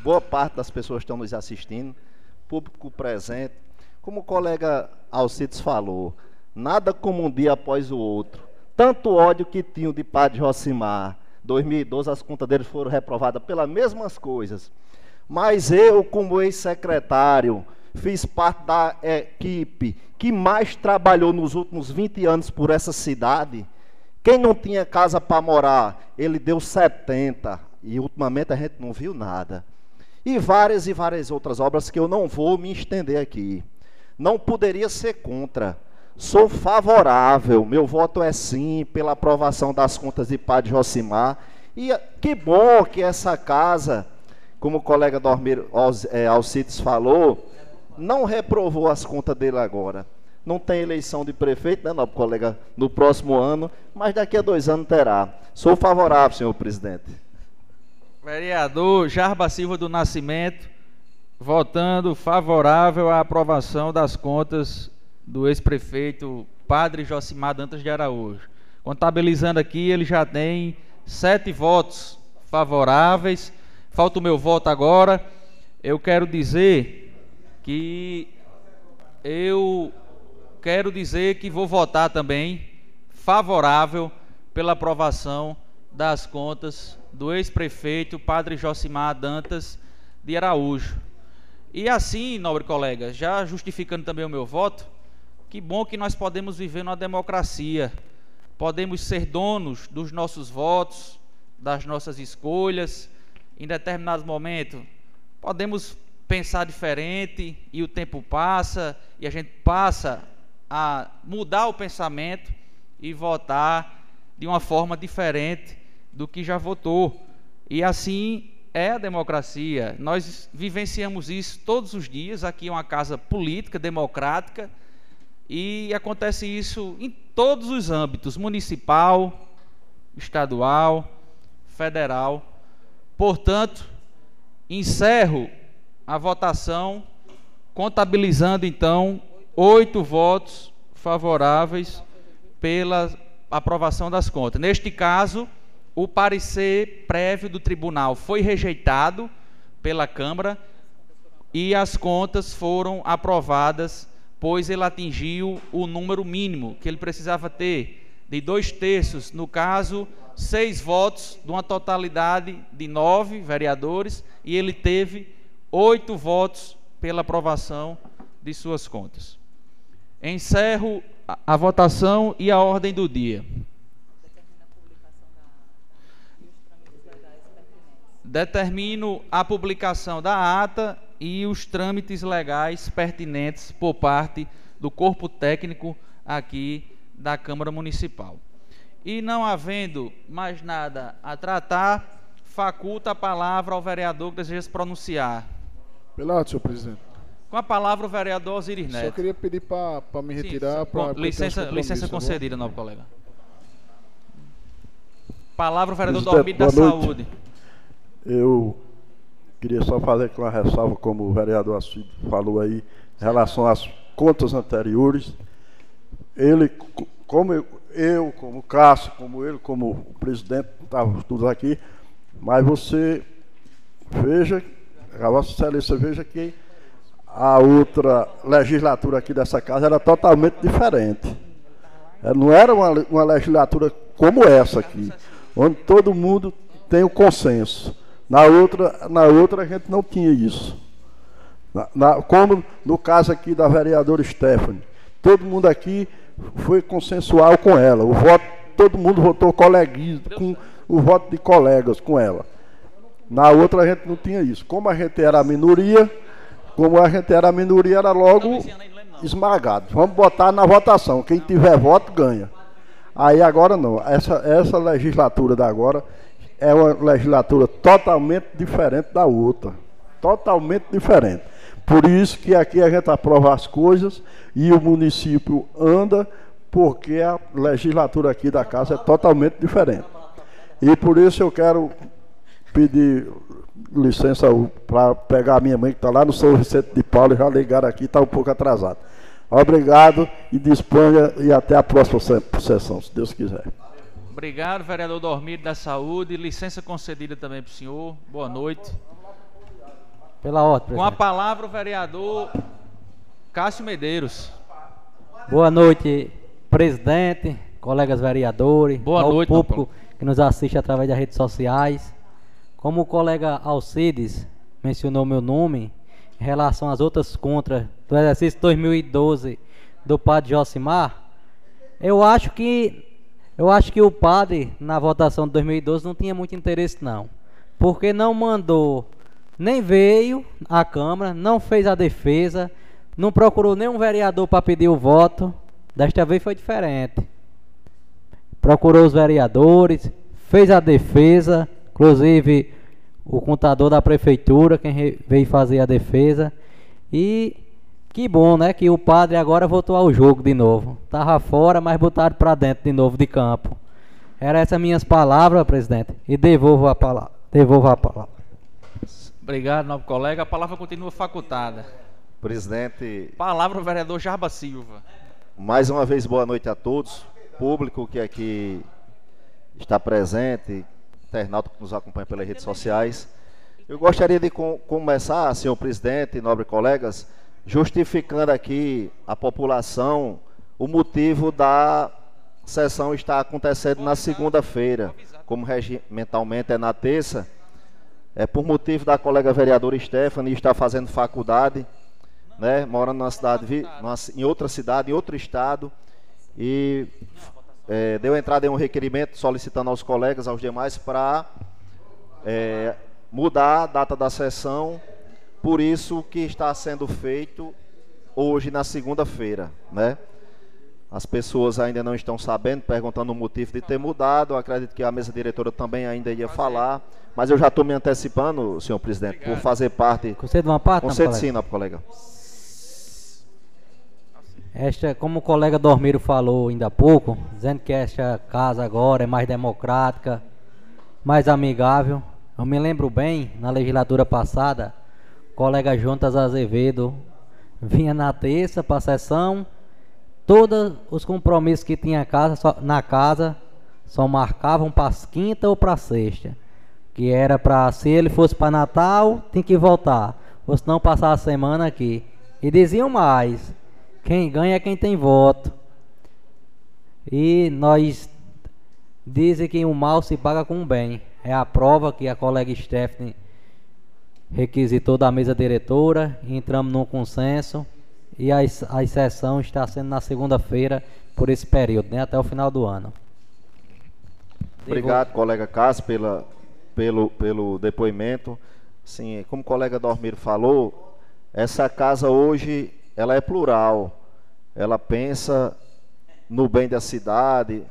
Speaker 4: boa parte das pessoas estão nos assistindo, público presente. Como o colega Alcides falou, nada como um dia após o outro. Tanto ódio que tinham de Padre Rosimar, 2012 as contas dele foram reprovadas pelas mesmas coisas. Mas eu, como ex-secretário, fiz parte da equipe que mais trabalhou nos últimos 20 anos por essa cidade. Quem não tinha casa para morar, ele deu 70 e ultimamente a gente não viu nada. E várias e várias outras obras que eu não vou me estender aqui. Não poderia ser contra. Sou favorável, meu voto é sim pela aprovação das contas de Padre Josimar. E que bom que essa casa, como o colega Dormir é, Alcides falou, não reprovou as contas dele agora. Não tem eleição de prefeito, né, nosso colega, no próximo ano, mas daqui a dois anos terá. Sou favorável, senhor presidente.
Speaker 1: Vereador Jarba Silva do Nascimento, votando favorável à aprovação das contas do ex-prefeito Padre Josimar Dantas de Araújo. Contabilizando aqui, ele já tem sete votos favoráveis. Falta o meu voto agora. Eu quero dizer que eu quero dizer que vou votar também favorável pela aprovação das contas do ex-prefeito Padre Josimar Dantas de Araújo. E assim, nobre colega, já justificando também o meu voto, que bom que nós podemos viver numa democracia, podemos ser donos dos nossos votos, das nossas escolhas, em determinados momentos podemos pensar diferente e o tempo passa e a gente passa a mudar o pensamento e votar de uma forma diferente do que já votou. E assim é a democracia. Nós vivenciamos isso todos os dias. Aqui é uma casa política, democrática, e acontece isso em todos os âmbitos municipal, estadual, federal. Portanto, encerro a votação, contabilizando então oito votos favoráveis pela aprovação das contas. Neste caso, o parecer prévio do tribunal foi rejeitado pela Câmara e as contas foram aprovadas, pois ele atingiu o número mínimo que ele precisava ter, de dois terços, no caso, seis votos, de uma totalidade de nove vereadores, e ele teve oito votos pela aprovação de suas contas. Encerro a votação e a ordem do dia. Determino a publicação da ata e os trâmites legais pertinentes por parte do corpo técnico aqui da Câmara Municipal. E não havendo mais nada a tratar, faculta a palavra ao vereador que deseja se pronunciar.
Speaker 5: Pelato, senhor presidente.
Speaker 1: Com a palavra o vereador Osiris Neto.
Speaker 5: Só queria pedir para me retirar.
Speaker 1: Sim, pra, licença, licença tá concedida, novo colega. Palavra o vereador Dormido da Saúde.
Speaker 7: Eu queria só fazer com uma ressalva, como o vereador Assis falou aí, em relação às contas anteriores. Ele, como eu, eu como Cássio, como ele, como o presidente, estávamos todos aqui, mas você veja, a Vossa Excelência veja que a outra legislatura aqui dessa casa era totalmente diferente. É, não era uma, uma legislatura como essa aqui, onde todo mundo tem o consenso. Na outra, na outra a gente não tinha isso. Na, na, como no caso aqui da vereadora Stephanie. Todo mundo aqui foi consensual com ela. O voto, todo mundo votou coleguismo, com o voto de colegas com ela. Na outra a gente não tinha isso. Como a gente era a minoria, como a gente era a minoria, era logo esmagado. Vamos botar na votação. Quem tiver voto ganha. Aí agora não. Essa, essa legislatura da agora é uma legislatura totalmente diferente da outra. Totalmente diferente. Por isso que aqui a gente aprova as coisas e o município anda, porque a legislatura aqui da casa é totalmente diferente. E por isso eu quero pedir licença para pegar a minha mãe que está lá no São Vicente de Paulo, já ligar aqui, está um pouco atrasado. Obrigado e disponha e até a próxima sessão, se Deus quiser.
Speaker 1: Obrigado, vereador Dormido da Saúde. Licença concedida também para o senhor. Boa noite.
Speaker 11: Pela ordem.
Speaker 1: Com a palavra o vereador Cássio Medeiros.
Speaker 11: Boa noite, presidente, colegas vereadores,
Speaker 1: Boa
Speaker 11: ao
Speaker 1: noite,
Speaker 11: público que nos assiste através das redes sociais. Como o colega Alcides mencionou meu nome, em relação às outras contras do exercício 2012 do padre Josimar, eu acho que eu acho que o padre na votação de 2012 não tinha muito interesse não, porque não mandou nem veio à Câmara, não fez a defesa, não procurou nenhum vereador para pedir o voto. Desta vez foi diferente. Procurou os vereadores, fez a defesa, inclusive o contador da prefeitura, quem veio fazer a defesa. E que bom, né? Que o padre agora voltou ao jogo de novo. Tava fora, mas botaram para dentro de novo de campo. Era essas minhas palavras, presidente. E devolvo a palavra. Devolvo a palavra.
Speaker 1: Obrigado, novo colega. A palavra continua facultada.
Speaker 4: Presidente.
Speaker 1: Palavra o vereador Jarba Silva.
Speaker 4: mais uma vez, boa noite a todos. Público que aqui está presente, internauta que nos acompanha pelas redes sociais. Eu gostaria de com, começar, senhor presidente, nobre colegas, justificando aqui a população o motivo da sessão estar acontecendo na segunda-feira, como regimentalmente é na terça, é por motivo da colega vereadora Stephanie estar fazendo faculdade, né, morando numa cidade, em outra cidade, em outro estado, e é, deu entrada em um requerimento solicitando aos colegas, aos demais, para é, mudar a data da sessão, por isso que está sendo feito hoje na segunda-feira, né? As pessoas ainda não estão sabendo, perguntando o motivo de ter mudado. Eu acredito que a mesa diretora também ainda ia falar. Mas eu já estou me antecipando, senhor presidente, Obrigado. por fazer parte.
Speaker 11: Concedo uma parte?
Speaker 4: Concedo sim, não, colega.
Speaker 11: Esta, como o colega Dormiro falou ainda há pouco, dizendo que esta casa agora é mais democrática, mais amigável. Eu me lembro bem, na legislatura passada, o colega Juntas Azevedo vinha na terça para a sessão, todos os compromissos que tinha casa, só, na casa só marcavam para quinta ou para sexta. Que era para, se ele fosse para Natal, tem que voltar. Ou se não passar a semana aqui. E diziam mais: quem ganha é quem tem voto. E nós dizem que o mal se paga com o bem. É a prova que a colega Stephanie requisitou da mesa diretora, entramos num consenso e a, a sessão está sendo na segunda-feira por esse período, né, até o final do ano.
Speaker 4: Obrigado, colega Cássio, pela, pelo, pelo depoimento. Sim, como o colega Dormir falou, essa casa hoje ela é plural. Ela pensa no bem da cidade,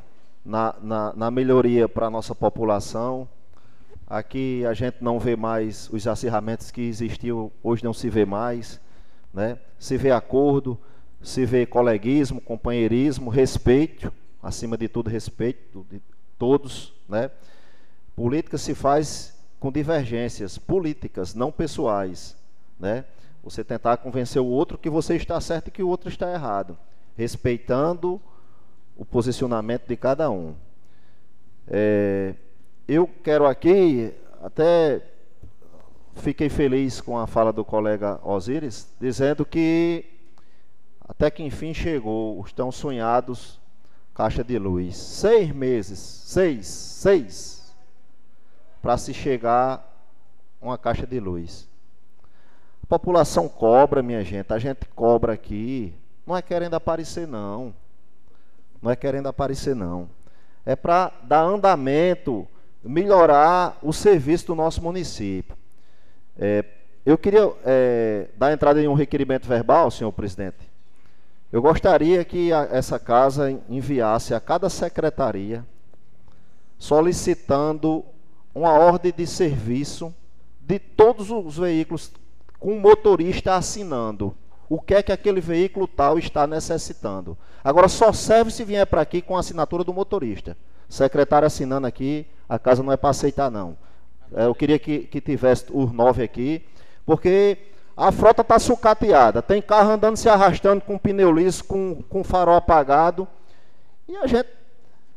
Speaker 4: na, na, na melhoria para a nossa população. Aqui a gente não vê mais os acirramentos que existiam, hoje não se vê mais. Né? Se vê acordo, se vê coleguismo, companheirismo, respeito, acima de tudo respeito de todos. Né? Política se faz com divergências políticas, não pessoais. Né? Você tentar convencer o outro que você está certo e que o outro está errado, respeitando o posicionamento de cada um. É, eu quero aqui até fiquei feliz com a fala do colega Osíris, dizendo que até que enfim chegou os tão sonhados caixa de luz. Seis meses, seis, seis, para se chegar uma caixa de luz. População cobra, minha gente, a gente cobra aqui, não é querendo aparecer não, não é querendo aparecer não, é para dar andamento, melhorar o serviço do nosso município. É, eu queria é, dar entrada em um requerimento verbal, senhor presidente. Eu gostaria que a, essa casa enviasse a cada secretaria solicitando uma ordem de serviço de todos os veículos com o motorista assinando o que é que aquele veículo tal está necessitando. Agora só serve se vier para aqui com a assinatura do motorista. Secretário assinando aqui, a casa não é para aceitar não. É, eu queria que, que tivesse os nove aqui, porque a frota está sucateada. Tem carro andando se arrastando com pneu liso, com, com farol apagado. E a gente.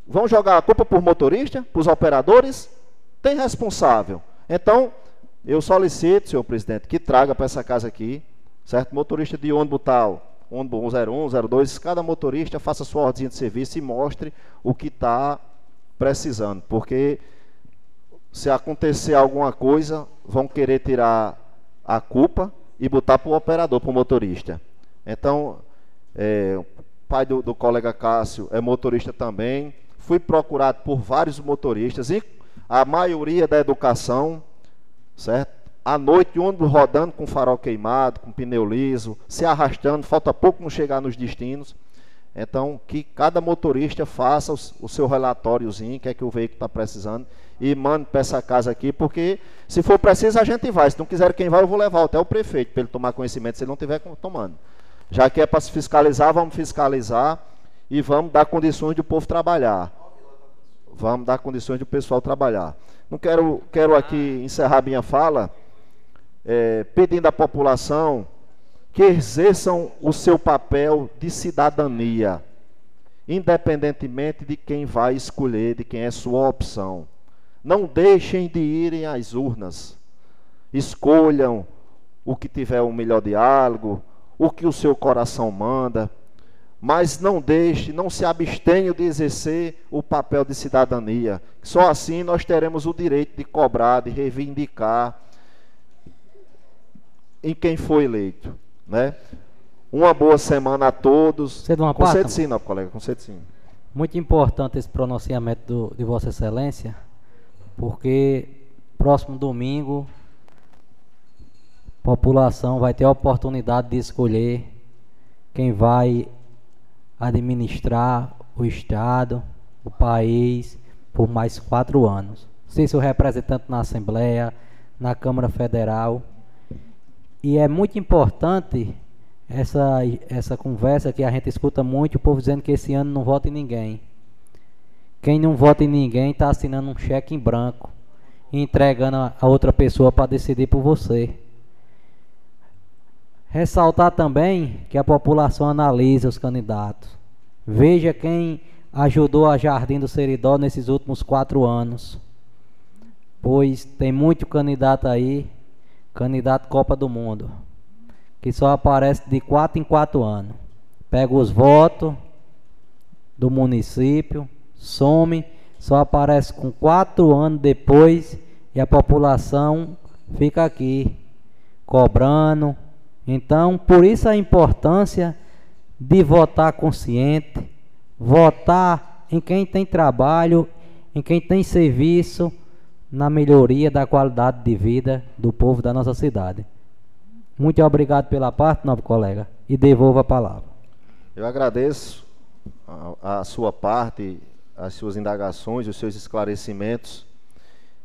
Speaker 4: Vão jogar a culpa por motorista, para os operadores? Tem responsável. Então, eu solicito, senhor presidente, que traga para essa casa aqui, certo? Motorista de ônibus tal, ônibus 01, 02, cada motorista faça sua ordem de serviço e mostre o que está precisando. Porque se acontecer alguma coisa, vão querer tirar a culpa e botar para o operador, para o motorista. Então, é, o pai do, do, colega Cássio é motorista também. Fui procurado por vários motoristas, e a maioria da educação, certo? À noite, ônibus rodando com farol queimado, com pneu liso, se arrastando, falta pouco não chegar nos destinos. Então, que cada motorista faça o, o seu relatóriozinho, que é que o veículo está precisando, e mande para essa casa aqui, porque se for preciso a gente vai. Se não quiser quem vai, eu vou levar até o prefeito para ele tomar conhecimento, se ele não estiver tomando. Já que é para se fiscalizar, vamos fiscalizar e vamos dar condições do povo trabalhar. Vamos dar condições do pessoal trabalhar. Não quero, quero aqui encerrar minha fala é, pedindo à população que exerçam o seu papel de cidadania, independentemente de quem vai escolher, de quem é sua opção. Não deixem de irem às urnas. Escolham o que tiver o melhor diálogo, o que o seu coração manda, mas não deixe, não se abstenha de exercer o papel de cidadania. Só assim nós teremos o direito de cobrar, de reivindicar em quem foi eleito, né? Uma boa semana a todos.
Speaker 11: Você uma
Speaker 4: Conceito sim, não, colega, conceito sim.
Speaker 11: Muito importante esse pronunciamento do, de Vossa Excelência, porque próximo domingo a população vai ter a oportunidade de escolher quem vai administrar o Estado, o país, por mais quatro anos. Ser seu representante na Assembleia, na Câmara Federal. E é muito importante essa, essa conversa que a gente escuta muito, o povo dizendo que esse ano não vota em ninguém. Quem não vota em ninguém está assinando um cheque em branco e entregando a outra pessoa para decidir por você. Ressaltar também que a população analise os candidatos. Veja quem ajudou a Jardim do Seridó nesses últimos quatro anos. Pois tem muito candidato aí, candidato Copa do Mundo, que só aparece de quatro em quatro anos. Pega os votos do município, some, só aparece com quatro anos depois e a população fica aqui cobrando, então, por isso a importância de votar consciente, votar em quem tem trabalho, em quem tem serviço, na melhoria da qualidade de vida do povo da nossa cidade. Muito obrigado pela parte, novo colega, e devolvo a palavra.
Speaker 4: Eu agradeço a, a sua parte, as suas indagações, os seus esclarecimentos.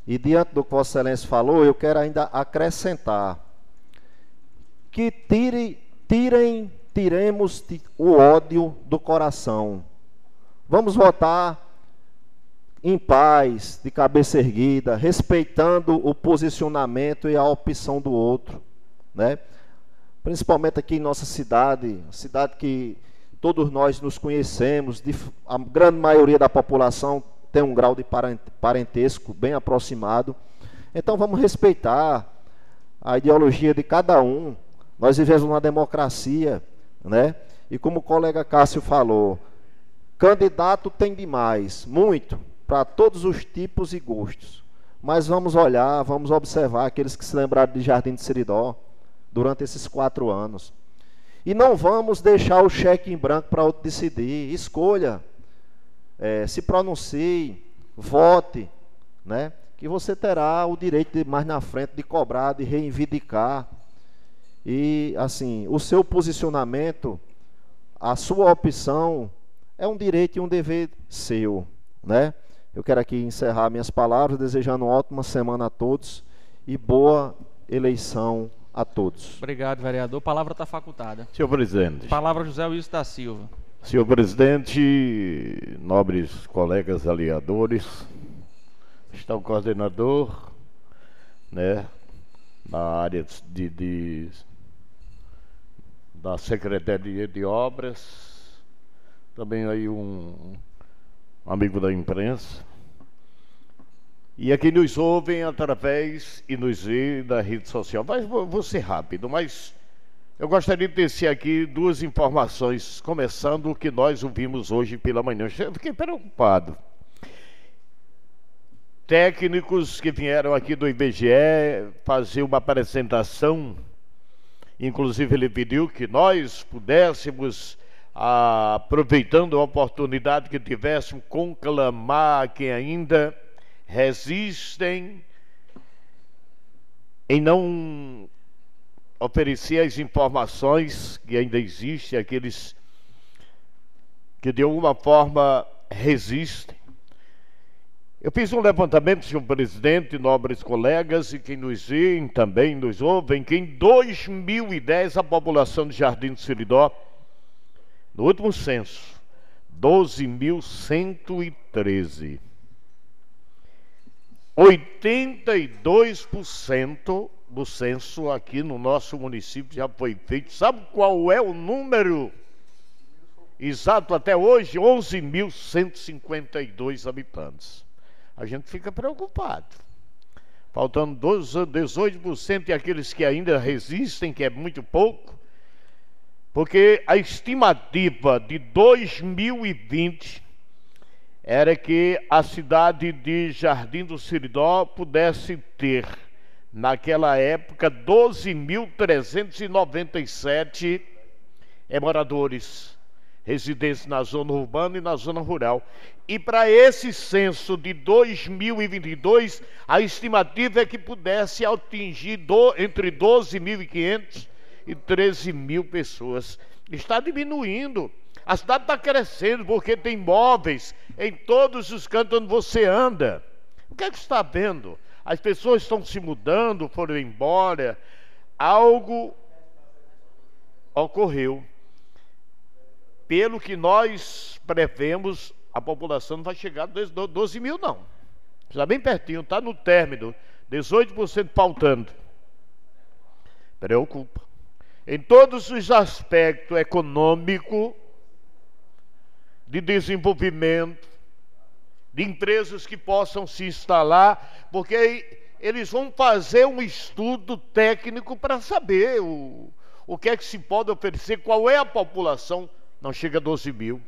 Speaker 4: E diante do que Vossa Excelência falou, eu quero ainda acrescentar que tire, tirem, tiremos o ódio do coração. Vamos votar em paz, de cabeça erguida, respeitando o posicionamento e a opção do outro, né? Principalmente aqui em nossa cidade, cidade que todos nós nos conhecemos, a grande maioria da população tem um grau de parentesco bem aproximado. Então vamos respeitar a ideologia de cada um, nós vivemos uma democracia, né? E como o colega Cássio falou, candidato tem demais, muito, para todos os tipos e gostos. Mas vamos olhar, vamos observar aqueles que se lembraram de Jardim de Seridó durante esses quatro anos. E não vamos deixar o cheque em branco para outro decidir. Escolha, é, se pronuncie, vote, né? que você terá o direito de mais na frente de cobrar, de reivindicar e assim, o seu posicionamento, a sua opção é um direito e um dever seu, né? Eu quero aqui encerrar minhas palavras desejando uma ótima semana a todos e boa eleição a todos.
Speaker 1: Obrigado, vereador. Palavra está facultada.
Speaker 3: Senhor presidente.
Speaker 1: Palavra José Wilson da Silva.
Speaker 3: Senhor presidente, nobres colegas aliadores, está o coordenador, né, na área de, de da Secretaria de Obras, também aí um, amigo da imprensa, e aqui nos ouvem através e nos vê da rede social. Mas vou, vou ser rápido, mas eu gostaria de tecer aqui duas informações, começando o que nós ouvimos hoje pela manhã. Eu fiquei preocupado. Técnicos que vieram aqui do IBGE fazer uma apresentação Inclusive, ele pediu que nós pudéssemos, ah, aproveitando a oportunidade que tivéssemos, conclamar quem ainda resistem em não oferecer as informações que ainda existem, aqueles que de alguma forma resistem. Eu fiz um levantamento, senhor presidente, nobres colegas e quem nos vê também nos ouvem, que em 2010 a população de Jardim do Seridó, no último censo, 12.113. 82% do censo aqui no nosso município já foi feito. Sabe qual é o número exato até hoje? 11.152 habitantes. A gente fica preocupado. Faltando 18% e aqueles que ainda resistem, que é muito pouco, porque a estimativa de 2020 era que a cidade de Jardim do Siridó pudesse ter naquela época 12.397 moradores residentes na zona urbana e na zona rural. E para esse censo de 2022, a estimativa é que pudesse atingir do, entre 12.500 e 13 mil pessoas. Está diminuindo. A cidade está crescendo porque tem móveis em todos os cantos onde você anda. O que é que está vendo? as pessoas estão se mudando, foram embora, algo ocorreu. Pelo que nós prevemos, a população não vai chegar a 12 mil, não. Está bem pertinho, está no término, 18% faltando. Preocupa. Em todos os aspectos econômico, de desenvolvimento, de empresas que possam se instalar, porque eles vão fazer um estudo técnico para saber o, o que é que se pode oferecer, qual é a população, não chega a 12 mil.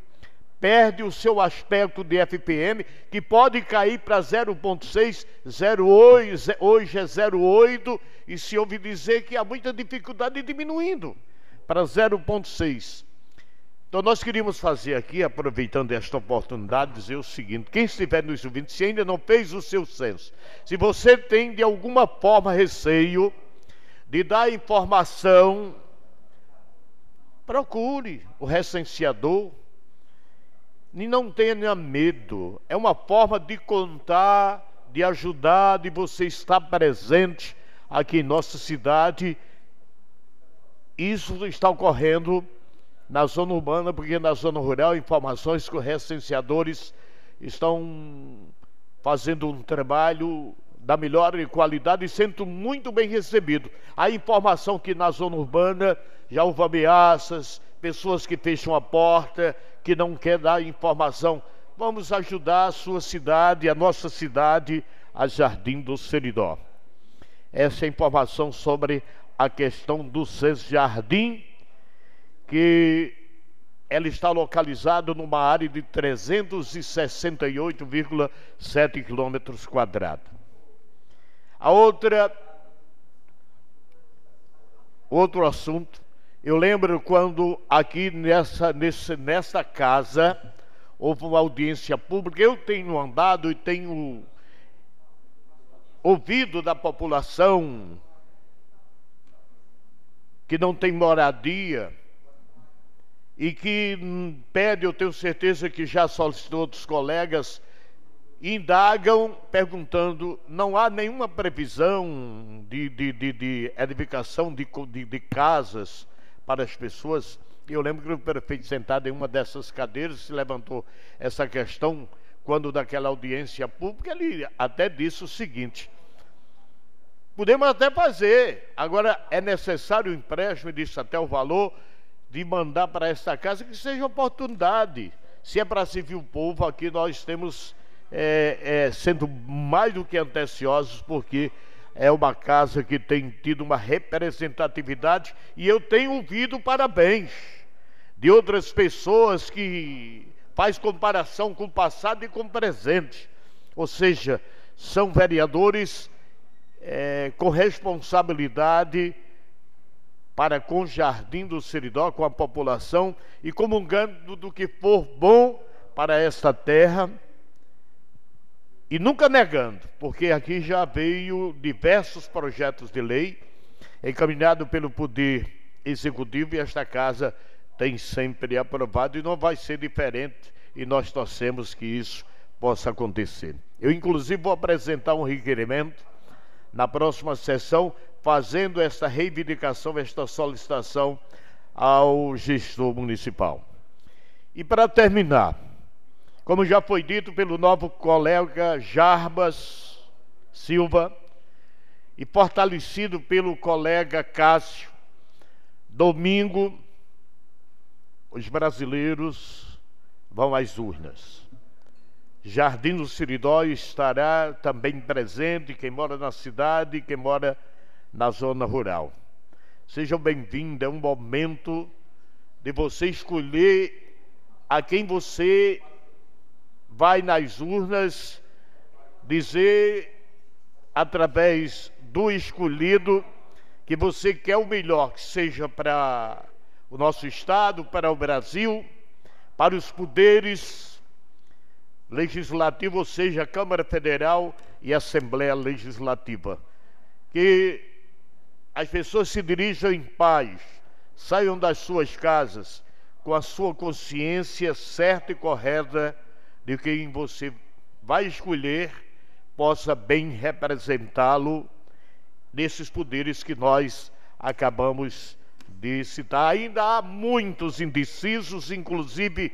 Speaker 3: Perde o seu aspecto de FPM, que pode cair para 0,6, 0,8, hoje é 0,8, e se ouve dizer que há muita dificuldade diminuindo para 0,6. Então nós queríamos fazer aqui, aproveitando esta oportunidade, dizer o seguinte: quem estiver nos ouvindo, se ainda não fez o seu censo, se você tem de alguma forma receio de dar informação, procure o recenseador e não tenha medo. É uma forma de contar, de ajudar, de você estar presente aqui em nossa cidade. Isso está ocorrendo na zona urbana, porque na zona rural, informações que os recenseadores estão fazendo um trabalho da melhor qualidade e sendo muito bem recebido. A informação que na zona urbana já houve ameaças, pessoas que fecham a porta, que não quer dar informação. Vamos ajudar a sua cidade, a nossa cidade, a Jardim do Seridó. Essa é a informação sobre a questão do Censo Jardim que ela está localizada numa área de 368,7 quilômetros quadrados. A outra, outro assunto, eu lembro quando aqui nessa, nesse, nessa casa houve uma audiência pública, eu tenho andado e tenho ouvido da população que não tem moradia, e que pede, eu tenho certeza que já solicitou outros colegas, indagam perguntando: não há nenhuma previsão de, de, de, de edificação de, de, de casas para as pessoas? Eu lembro que o prefeito sentado em uma dessas cadeiras se levantou essa questão quando daquela audiência pública ele até disse o seguinte: podemos até fazer, agora é necessário o empréstimo, e disse até o valor de mandar para esta casa que seja oportunidade. Se é para servir o povo, aqui nós temos é, é, sendo mais do que anteciosos, porque é uma casa que tem tido uma representatividade e eu tenho ouvido parabéns de outras pessoas que faz comparação com o passado e com o presente. Ou seja, são vereadores é, com responsabilidade para com o jardim do Seridó, com a população, e comungando do que for bom para esta terra, e nunca negando, porque aqui já veio diversos projetos de lei encaminhado pelo Poder Executivo e esta casa tem sempre aprovado e não vai ser diferente e nós torcemos que isso possa acontecer. Eu, inclusive, vou apresentar um requerimento na próxima sessão fazendo esta reivindicação, esta solicitação ao gestor municipal. E para terminar, como já foi dito pelo novo colega Jarbas Silva, e fortalecido pelo colega Cássio, domingo os brasileiros vão às urnas. Jardim do Siridó estará também presente, quem mora na cidade e quem mora na zona rural. Sejam bem-vindos, é um momento de você escolher a quem você vai nas urnas dizer através do escolhido que você quer o melhor, que seja para o nosso Estado, para o Brasil, para os poderes legislativos, ou seja, Câmara Federal e Assembleia Legislativa. Que as pessoas se dirijam em paz, saiam das suas casas com a sua consciência certa e correta de quem você vai escolher possa bem representá-lo nesses poderes que nós acabamos de citar. Ainda há muitos indecisos, inclusive,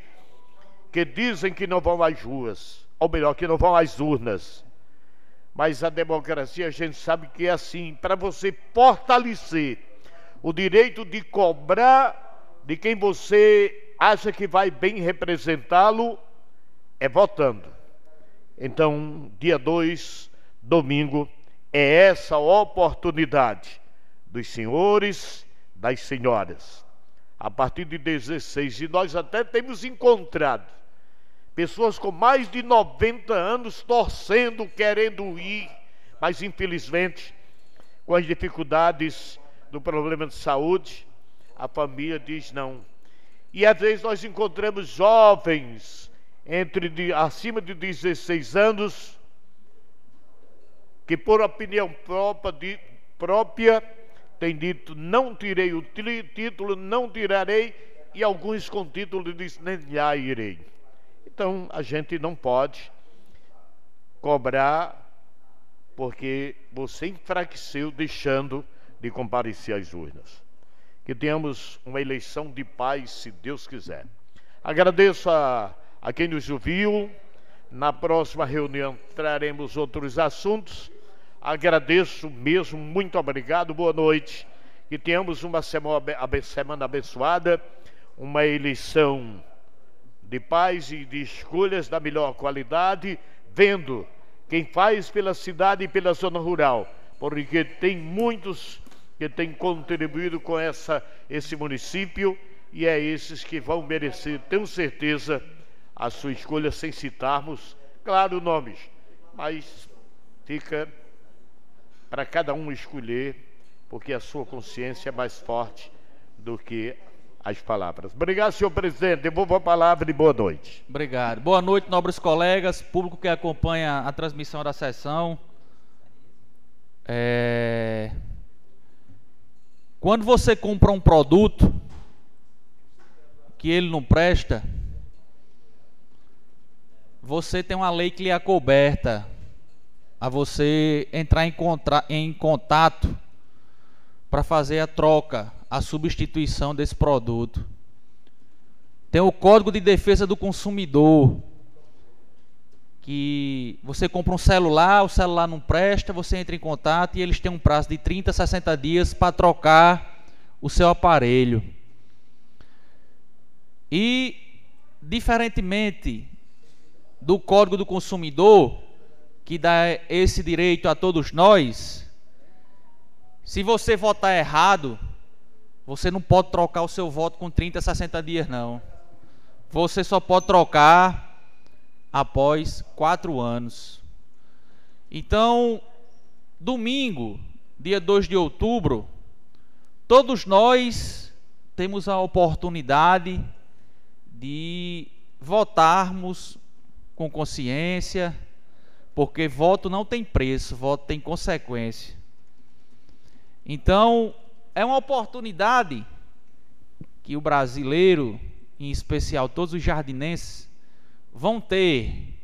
Speaker 3: que dizem que não vão às ruas, ou melhor, que não vão às urnas. Mas a democracia a gente sabe que é assim, para você fortalecer o direito de cobrar de quem você acha que vai bem representá-lo, é votando. Então, dia 2, domingo, é essa oportunidade dos senhores das senhoras. A partir de 16, e nós até temos encontrado pessoas com mais de 90 anos torcendo, querendo ir, mas infelizmente, com as dificuldades do problema de saúde, a família diz não. E às vezes nós encontramos jovens entre de, acima de 16 anos que por opinião própria, de, própria tem dito, não tirei o título, não tirarei, e alguns com título dizem, nem já irei. Então, a gente não pode cobrar porque você enfraqueceu deixando de comparecer às urnas. Que tenhamos uma eleição de paz, se Deus quiser. Agradeço a, a quem nos ouviu. Na próxima reunião traremos outros assuntos. Agradeço mesmo, muito obrigado, boa noite. Que tenhamos uma semana abençoada, uma eleição de paz e de escolhas da melhor qualidade, vendo quem faz pela cidade e pela zona rural, porque tem muitos que têm contribuído com essa, esse município e é esses que vão merecer, tenho certeza, a sua escolha sem citarmos, claro, nomes, mas fica para cada um escolher, porque a sua consciência é mais forte do que as palavras. Obrigado, senhor presidente. Devolvo a palavra e boa noite.
Speaker 1: Obrigado. Boa noite, nobres colegas, público que acompanha a transmissão da sessão. É... Quando você compra um produto que ele não presta, você tem uma lei que lhe é coberta a você entrar em, em contato para fazer a troca, a substituição desse produto. Tem o Código de Defesa do Consumidor, que você compra um celular, o celular não presta, você entra em contato e eles têm um prazo de 30 a 60 dias para trocar o seu aparelho. E, diferentemente do Código do Consumidor, que dá esse direito a todos nós, se você votar errado, você não pode trocar o seu voto com 30, 60 dias, não. Você só pode trocar após quatro anos. Então, domingo, dia 2 de outubro, todos nós temos a oportunidade de votarmos com consciência, porque voto não tem preço, voto tem consequência. Então, é uma oportunidade que o brasileiro, em especial todos os jardinenses, vão ter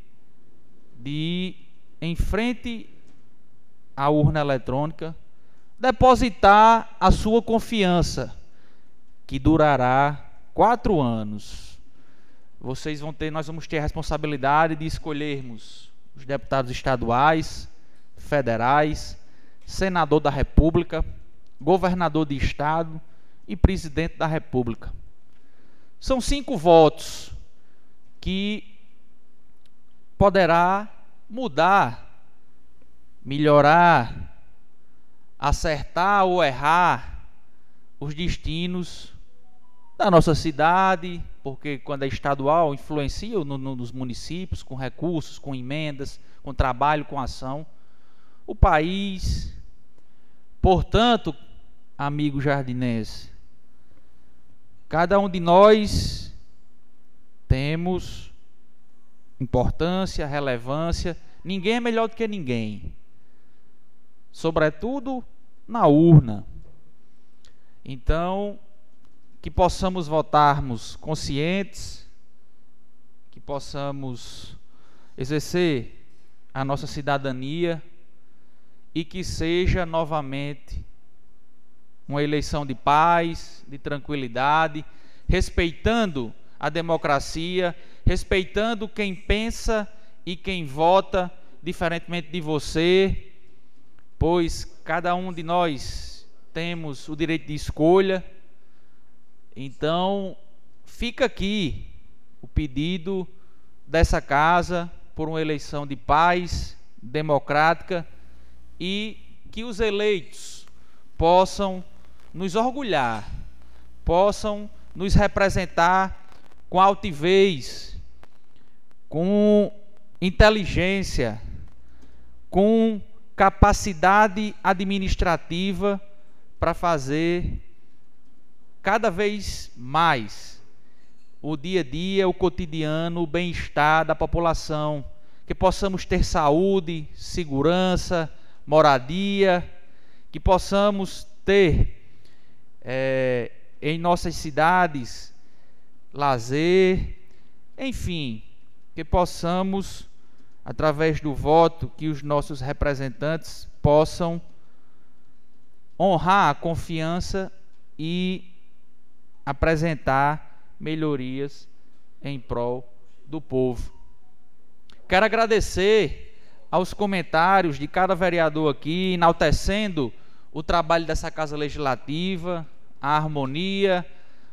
Speaker 1: de ir em frente à urna eletrônica, depositar a sua confiança, que durará quatro anos. Vocês vão ter, nós vamos ter a responsabilidade de escolhermos os deputados estaduais, federais, senador da República, governador de estado e presidente da República. São cinco votos que poderá mudar, melhorar, acertar ou errar os destinos da nossa cidade, porque quando é estadual influencia no, no, nos municípios com recursos, com emendas, com trabalho, com ação. O país, portanto, amigo jardinense, cada um de nós temos importância, relevância, ninguém é melhor do que ninguém. Sobretudo na urna. Então, que possamos votarmos conscientes, que possamos exercer a nossa cidadania e que seja novamente uma eleição de paz, de tranquilidade, respeitando a democracia, respeitando quem pensa e quem vota diferentemente de você, pois cada um de nós temos o direito de escolha então, fica aqui o pedido dessa casa por uma eleição de paz, democrática e que os eleitos possam nos orgulhar, possam nos representar com altivez, com inteligência, com capacidade administrativa para fazer cada vez mais o dia a dia, o cotidiano, o bem-estar da população, que possamos ter saúde, segurança, moradia, que possamos ter é, em nossas cidades lazer, enfim, que possamos, através do voto, que os nossos representantes possam honrar a confiança e apresentar melhorias em prol do povo. Quero agradecer aos comentários de cada vereador aqui, enaltecendo o trabalho dessa Casa Legislativa, a harmonia,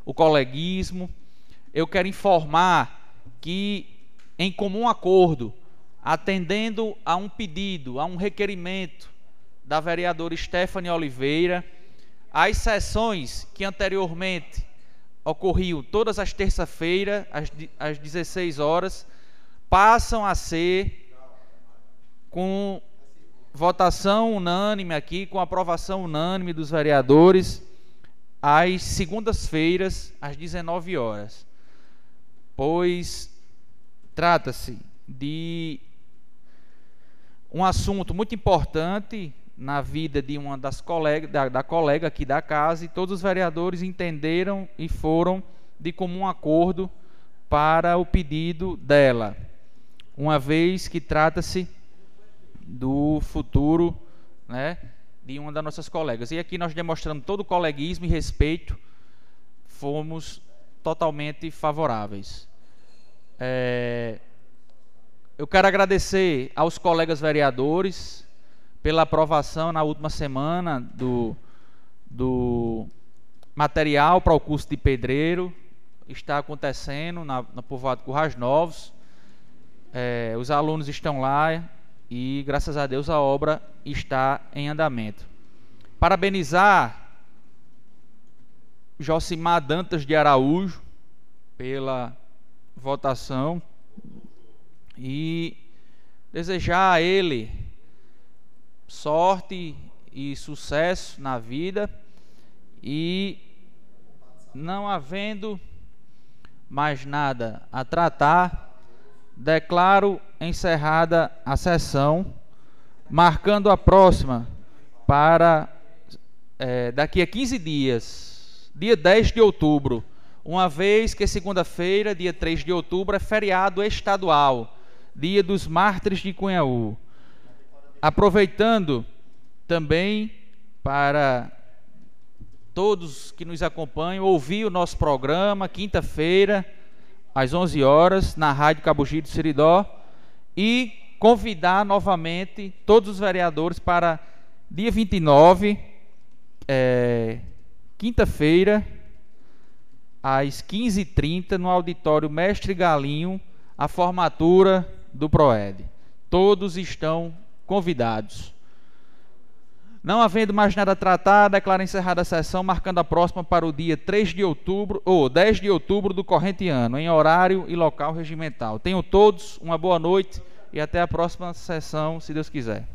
Speaker 1: o coleguismo. Eu quero informar que, em comum acordo, atendendo a um pedido, a um requerimento da vereadora Stephanie Oliveira, as sessões que anteriormente ocorriam todas as terças-feiras, às, às 16 horas, passam a ser com votação unânime aqui, com aprovação unânime dos vereadores, às segundas-feiras, às 19 horas. Pois trata-se de um assunto muito importante na vida de uma das colegas, da, da colega aqui da casa, e todos os vereadores entenderam e foram de comum acordo para o pedido dela, uma vez que trata-se do futuro né, de uma das nossas colegas. E aqui nós demonstrando todo o coleguismo e respeito, fomos totalmente favoráveis. É, eu quero agradecer aos colegas vereadores, pela aprovação na última semana do, do material para o curso de pedreiro. Está acontecendo na, na povoado Currais Novos. É, os alunos estão lá e, graças a Deus, a obra está em andamento. Parabenizar Josimar Dantas de Araújo pela votação e desejar a ele sorte e sucesso na vida e não havendo mais nada a tratar, declaro encerrada a sessão, marcando a próxima para é, daqui a 15 dias, dia 10 de outubro, uma vez que segunda-feira, dia 3 de outubro, é feriado estadual, dia dos mártires de Cunhaú aproveitando também para todos que nos acompanham ouvir o nosso programa quinta-feira às 11 horas na Rádio Cabugi do Siridó e convidar novamente todos os vereadores para Dia 29, é, quinta-feira, às 15h30, no auditório Mestre Galinho, a formatura do PROED. Todos estão convidados. Não havendo mais nada a tratar, declaro encerrada a sessão, marcando a próxima para o dia 3 de outubro, ou 10 de outubro do corrente ano, em horário e local regimental. Tenham todos uma boa noite e até a próxima sessão, se Deus quiser.